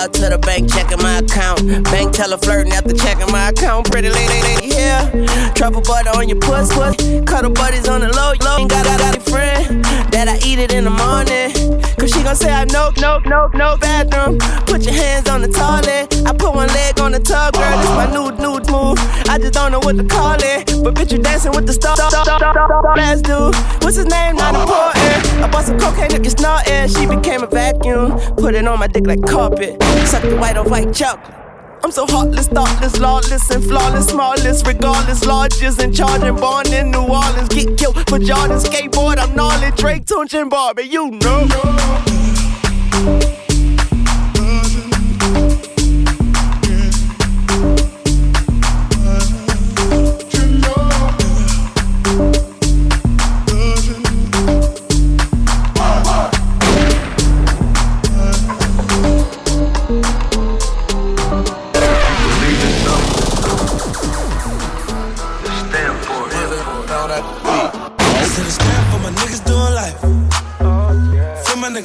LOL to the bank, checking my account. Bank teller flirting after checking my account. Pretty lady, yeah. Truffle butter on your puss, puss. Cuddle buddies on the low, low. Ain't got, a friend that I eat it in the morning. Cause she gon' say I know, no, no, no bathroom. Put your hands on the toilet. I put one leg on the tub, girl. This my nude, nude move. I just don't know what to call it. But bitch, you dancing with the stars. Last dude, what's his name? Not important. I bought some cocaine, look, it's snorting. She became a vacuum. Put it on my dick like carpet. Suck the white on white chocolate. I'm so heartless, thoughtless, lawless, and flawless, smallest, regardless, largest, and charging, born in New Orleans. Get killed for Jordan, skateboard, I'm gnarly, Drake, Tunechi, and Barbie, you know.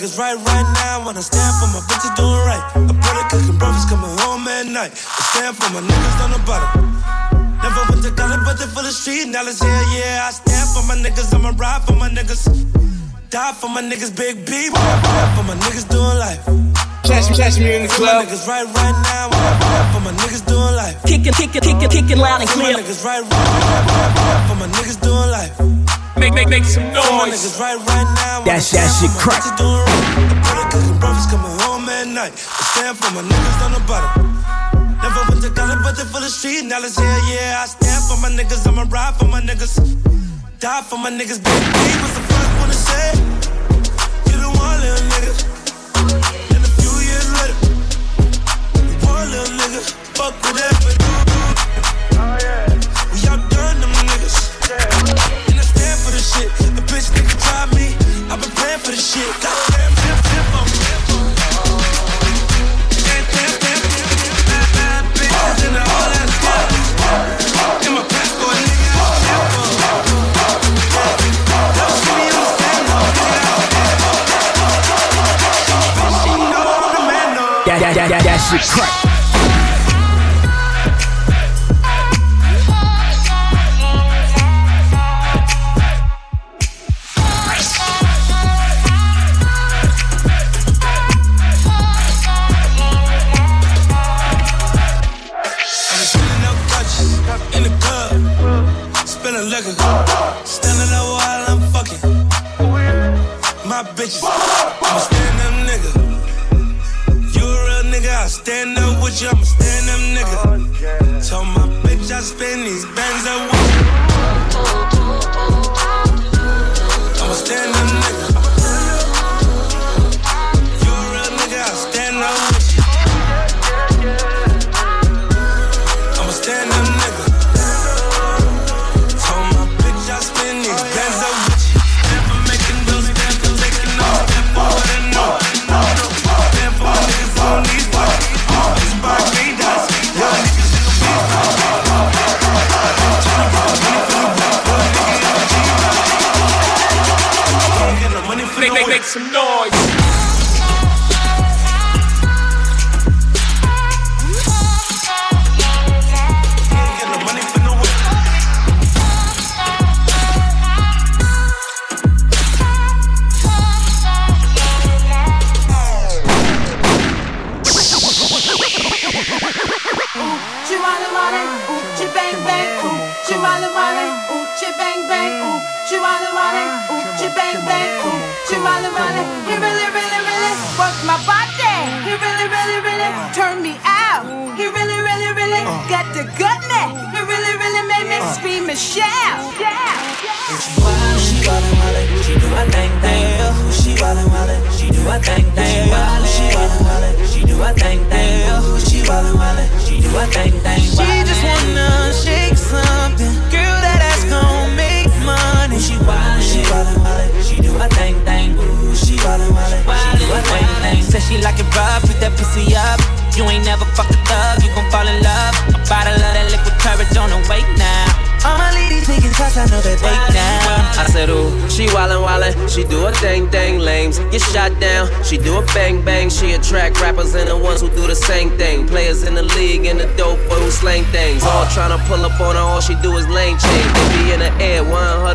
Niggas right right now. When I stand for my bitches doing right. I put it cooking breakfast coming home at at night. I stand for my niggas on the bottom. Never went to college, but they full of street knowledge. Hell yeah, I stand for my niggas. I'ma ride for my niggas. Die for my niggas, big B. For my niggas doing life. Catch me, catch me in the club. niggas right, right now. For my niggas doing life. Kicking, kicking, kicking, kicking loud and For my clear. niggas right, right. For my niggas doing life. Make, make, make some noise. niggas right, right now. That that shit crack. Bitches doing. The brother cooking brothers coming home at night. I stand for my niggas on the bottom. Never went to college, but they full of street knowledge. Hell yeah, I stand for my niggas. I'ma ride for my niggas. Die for my niggas. Big B was the first one to say. You the one little nigga. And a few years later, you one little nigga. Fuck with that, the shit. A bitch nigga try me. I've been praying for the shit. Goddamn, damn, damn, I'm Damn, damn, damn, my passport, nigga, I'm me on the stand, the that shit crack.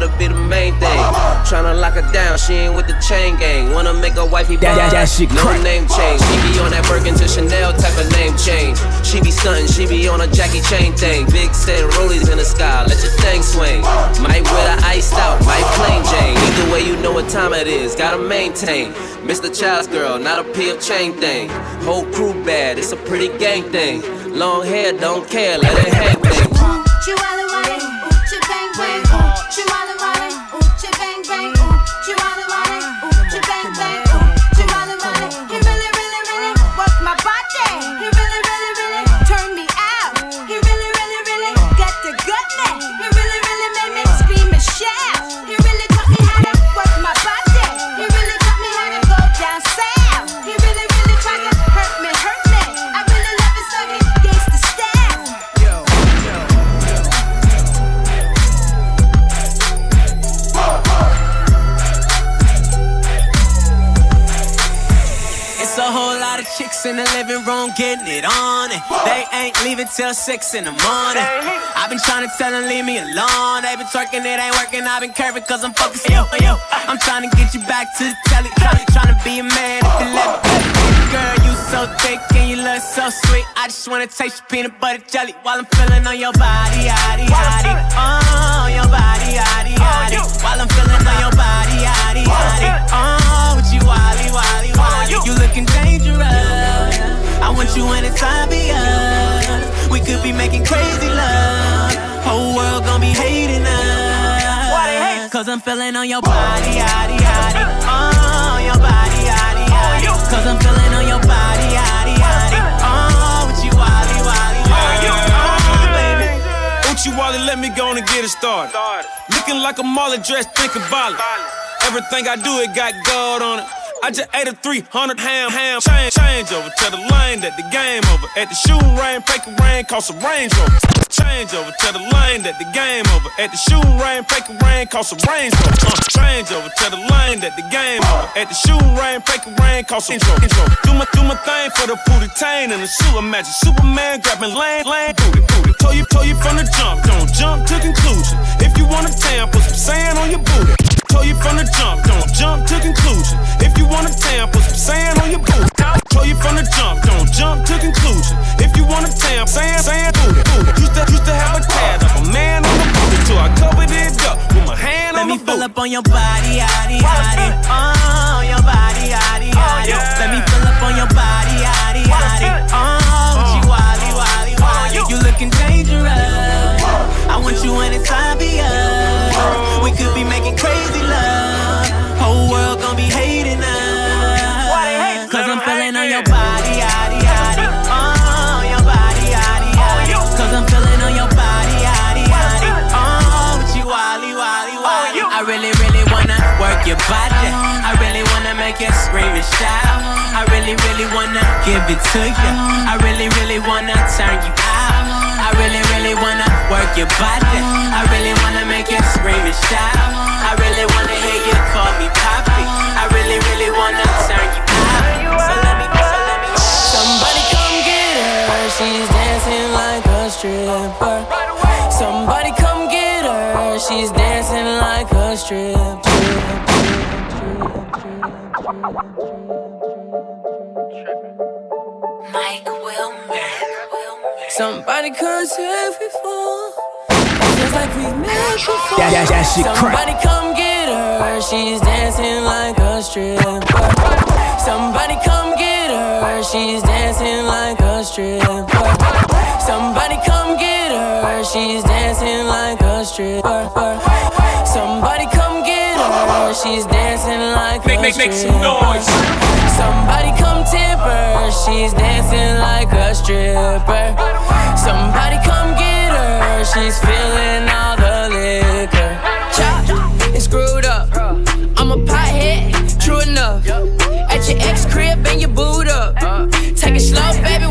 Want her to be the main thing. Tryna lock her down, she ain't with the chain gang. Wanna make her wifey That- that- that shit no crack. name change. She be on that Birkin to Chanel type of name change. She be stunting, she be on a Jackie Chain thing. Big set rollies in the sky, let your thing swing. Might wear the iced out, might plain Jane. Either way, you know what time it is, gotta maintain. Mr. Child's girl, not a P of chain thing. Whole crew bad, it's a pretty gang thing. Long hair, don't care, let it hang thing. Chi getting it on, and they ain't leaving till six in the morning. I've been trying to tell them leave me alone. They been twerking, it ain't working. I've been curving cause I'm focused. Yo, yo, I'm trying to get you back to the telly. Trying, to be a man if you let me. Girl, you so thick and you look so sweet. I just wanna taste your peanut butter jelly while I'm feeling on your body, yaddy, yaddy. Oh, your body, yaddy, yaddy. Oh, while I'm feeling on your body, yaddy, yaddy. Oh, wally, wally, wally. You looking dangerous. I want you be us. We could be making crazy love. Whole world gon' be hating us. Cause I'm feeling on your body, yaddy, yaddy. Oh, your body, yaddy, yaddy. Cause I'm feeling on your body, yaddy, yaddy. Oh, with you, wally, wally, wally. Oh, baby. Uchi Wally, let me go on and get it started. Looking like a Marley dress, thinking violent. Everything I do, it got gold on it. I just ate a 300 ham, ham. Change, change over to the lane that the game over. At the shooting range, fake a rain, cost a Range Rover. Change over to the lane that the game over. At the shooting range, fake a rain, cost a Range Rover. Uh, change over to the lane that the game over. At the shooting range, fake a rain, cost a Range Rover. Do my, do my thing for the booty tain and the suit. Imagine Superman grabbing lane, lane, booty, booty. Told you, told you from the jump, don't jump to conclusion. If on me the fill booty. on your body, yaddy, yaddy. Oh, your body, yaddy, yaddy. Let me fill up on your body, yaddy, yaddy. Oh, with you, wally, wally, wally. You looking dangerous. I want you anytime your body. I really wanna make you scream and shout. I really, really wanna give it to you. I really, really wanna turn you out. I really, really wanna work your body. I really wanna make you scream and shout. I really wanna hear you call me poppy. I really, really wanna turn you out. So let me, so let me. Somebody come get her, she's dancing like a stripper. Somebody come get her, she's dancing like a stripper. Mike Wilmer. Somebody come save me for. Feels like we've met before. That- that- that shit crack. Somebody come get her, she's dancing like a stripper. Somebody come get her, she's dancing like a stripper. Somebody come get her, she's dancing like a stripper. Somebody come get she's dancing like Make- a make- make some noise. Somebody come tip her, she's dancing like a stripper. Somebody come get her, she's feeling all the liquor. Chop, it's screwed up. I'm a pothead, true enough. At your ex crib and your boot up. Take it slow, baby,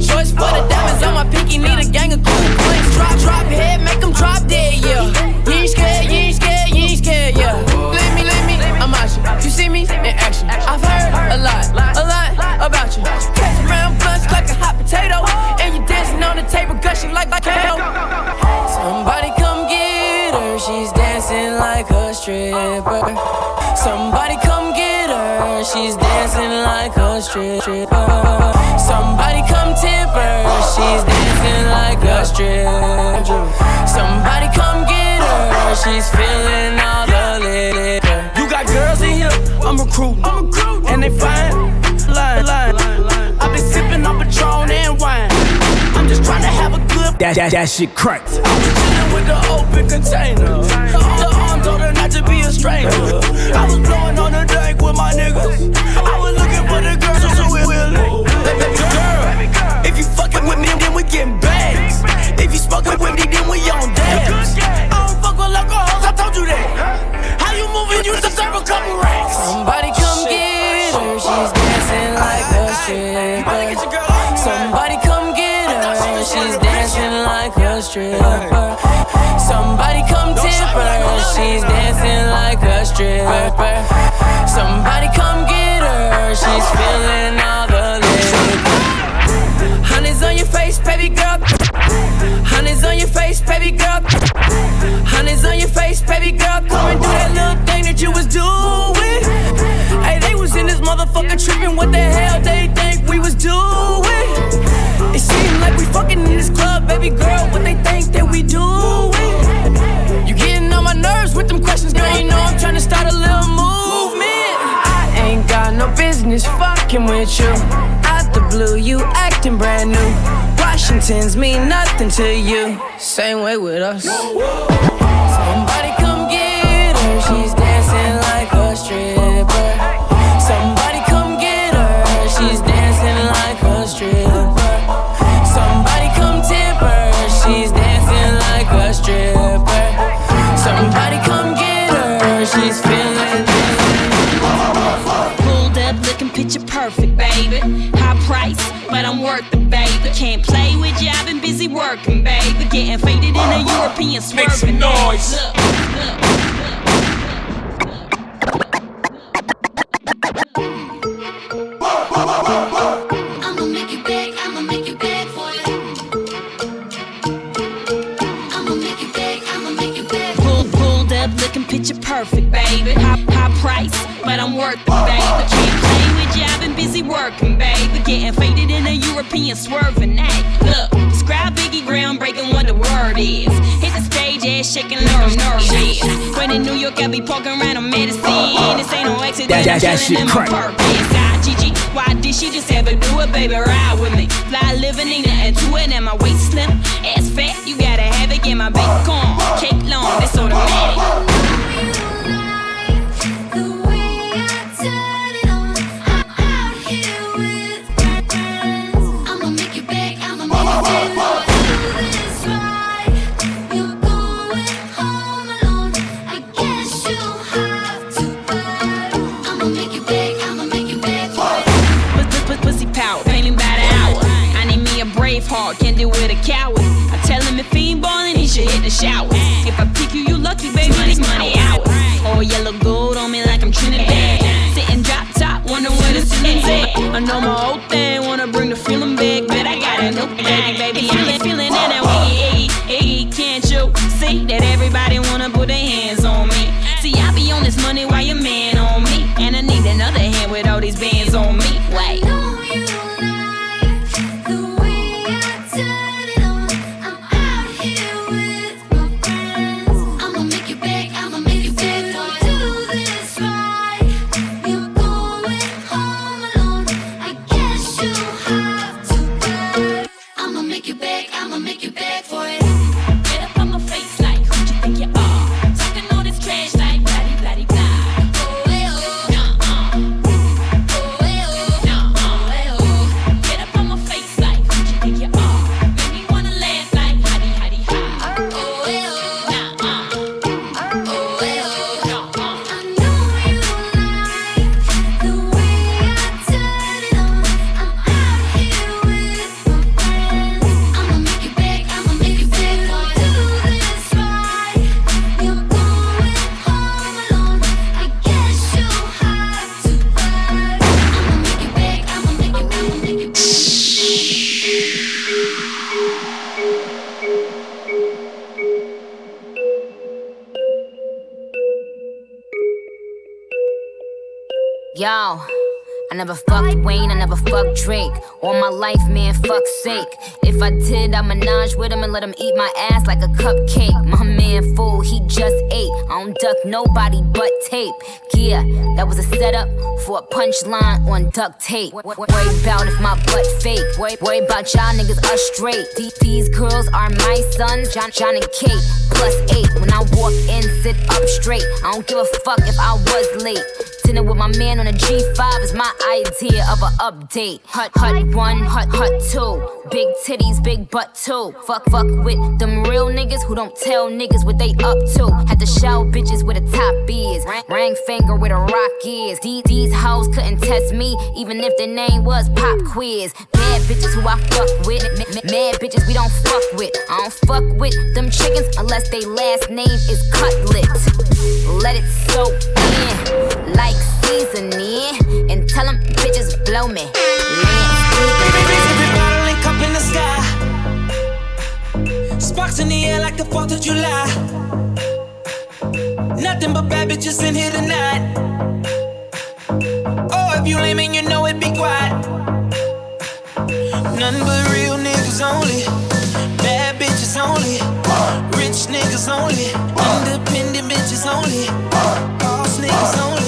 choice. For the diamonds on my pinky, need a gang of cool points. Drop, drop head, make them drop dead, yeah. You ain't scared, you ain't scared, you ain't scared, yeah. Let me, let me, I'm out you. See me in action. I've heard a lot, a lot about you. Catch around blunts like a hot potato. And you dancing on the table, gushing like hell. Somebody come get her, she's dancing like a stripper. Somebody come get her, she's dancing like a stripper. Somebody come tip her, she's dancing like a stripper. Somebody come get her, she's feeling all the liquor. You got girls in here, I'm recruiting. I'm recruiting. And they fine, line, line. I've been sipping on Patron and wine. I'm just trying to have a good That, that, that shit cracked. chillin' with the open container. The arm told her not to be a stranger. I was blowing on the dank with my niggas. I was looking for the girls who will fucking with me, then we getting bags. If you smoking with me, then we on dance. I don't fuck with alcohol, I told you that. How you moving? You deserve a couple racks. Somebody come get her, she's dancing like a stripper. Somebody come get her, she's dancing like a stripper. Somebody come tip her, she's dancing like a stripper. Somebody come get her. She's feeling all baby girl. Honey's on your face, baby girl. Come and do that little thing that you was doing. Hey, they was in this motherfucker tripping. What the hell they think we was doing? It seemed like we fucking in this club, baby girl. What they think that we doing? You getting on my nerves with them questions, girl. You know I'm trying to start a little movement. I ain't got no business fucking with you. Out the blue, you acting brand new. Washington's mean nothing to you. Same way with us. Somebody come get her. She's dancing like a stripper. European swerving. Make some noise. Look, look. I'ma make you beg, I'ma make you beg for you. I'ma make you beg, I'ma make you beg. Pulled, pulled up looking picture perfect, baby. High, high price, but I'm worth it, baby. Can't play with you, I've been busy working, baby. Getting faded in a European swerving. Hey, look, describe Biggie groundbreaking what the word is. Hit the stage, ass shaking, nerve, nervous. When in New York, I be poking around on medicine. This ain't no accident, That- that- that shit crack. Gigi, why did she just ever do it, baby? Ride with me. Fly living, ain't nothing to it, and my waist slim. Ass fat, you gotta have it, get my bacon. Cake long, that's automatic. Should hit the shower. If I pick you, you lucky, baby, money's money out. Oh, yellow gold on me like I'm Trinidad. Sitting drop top, wonder where the ceiling's at. I know my old thing, wanna bring the feeling back, but I got a new thing, baby. Feeling, feeling in that way, iggy, iggy, can't you see that everybody Yo, I never fucked Wayne, I never fucked Drake. All my life, man, fuck's sake. If I did, I menage with him and let him eat my ass like a cupcake. My man fool, he just ate. I don't duck nobody but tape. Yeah, that was a setup for a punchline on duct tape. Worry about if my butt fake. Worry, about y'all niggas are straight. These, these girls are my sons, Jon, Jon and Kate. Plus eight. When I walk in, sit up straight. I don't give a fuck if I was late. Dinner with my man on a G5 is my idea of a update. Hut, hut one, hut, hut two. Big titties, big butt too. Fuck, fuck with them real niggas who don't tell niggas what they up to. Had to show bitches where the top is. Ring finger where the rock is. These, hoes couldn't test me, even if their name was Pop Quiz. Bad bitches who I fuck with. Mad bitches we don't fuck with. I don't fuck with them chickens unless they last name is Cutlet. Let it soak in like seasoning and tell them bitches blow me. Bottle cup in the sky. Sparks in the air like the 4th of July. Nothing but bad bitches in here tonight. Oh, if you lame and you know it, be quiet. Nothing but real niggas only. Bad bitches only. Rich niggas only. Independent bitches only. Boss niggas only.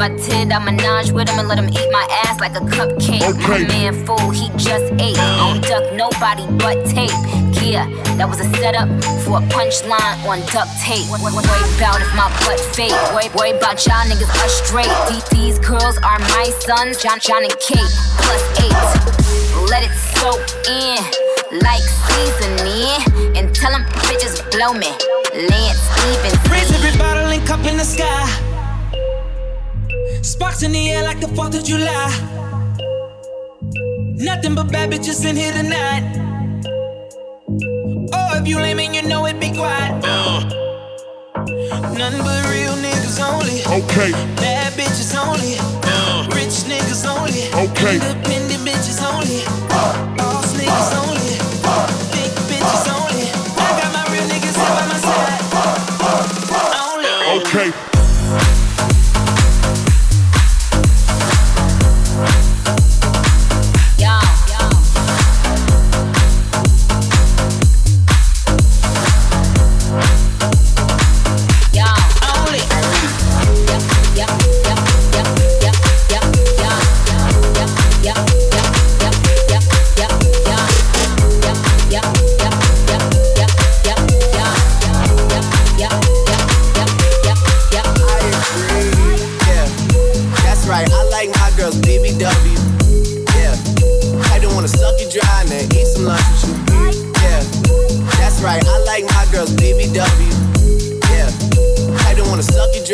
If I did, I'd menage with him and let him eat my ass like a cupcake. My man fool, he just ate. I don't duck nobody but tape. Yeah, that was a setup for a punchline on duct tape. Worry about if my butt fake. Worry, worry about y'all niggas are straight. These, these girls are my sons, Jon, Jon and Kate, plus eight. Let it soak in like seasoning and tell them bitches blow me. Lance Stevens. Raise every bottle and cup in the sky. Sparks in the air like the 4th of July. Nothing but bad bitches in here tonight. Oh, if you lame and you know it, be quiet. Nothing but real niggas only. Okay. Bad bitches only. Rich niggas only. Okay. Independent bitches only. Uh. Boss niggas only.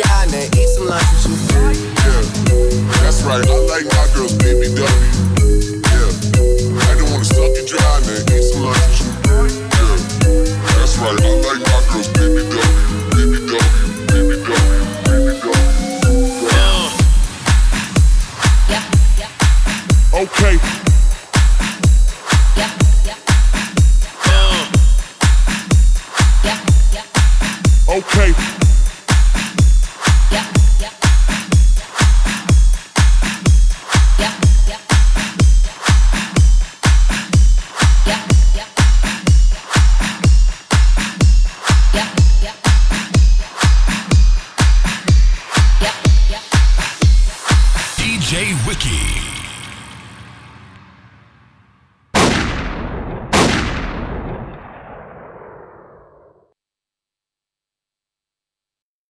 Dry then eat some lunch with you. Yeah, that's right. I like my girls BBW.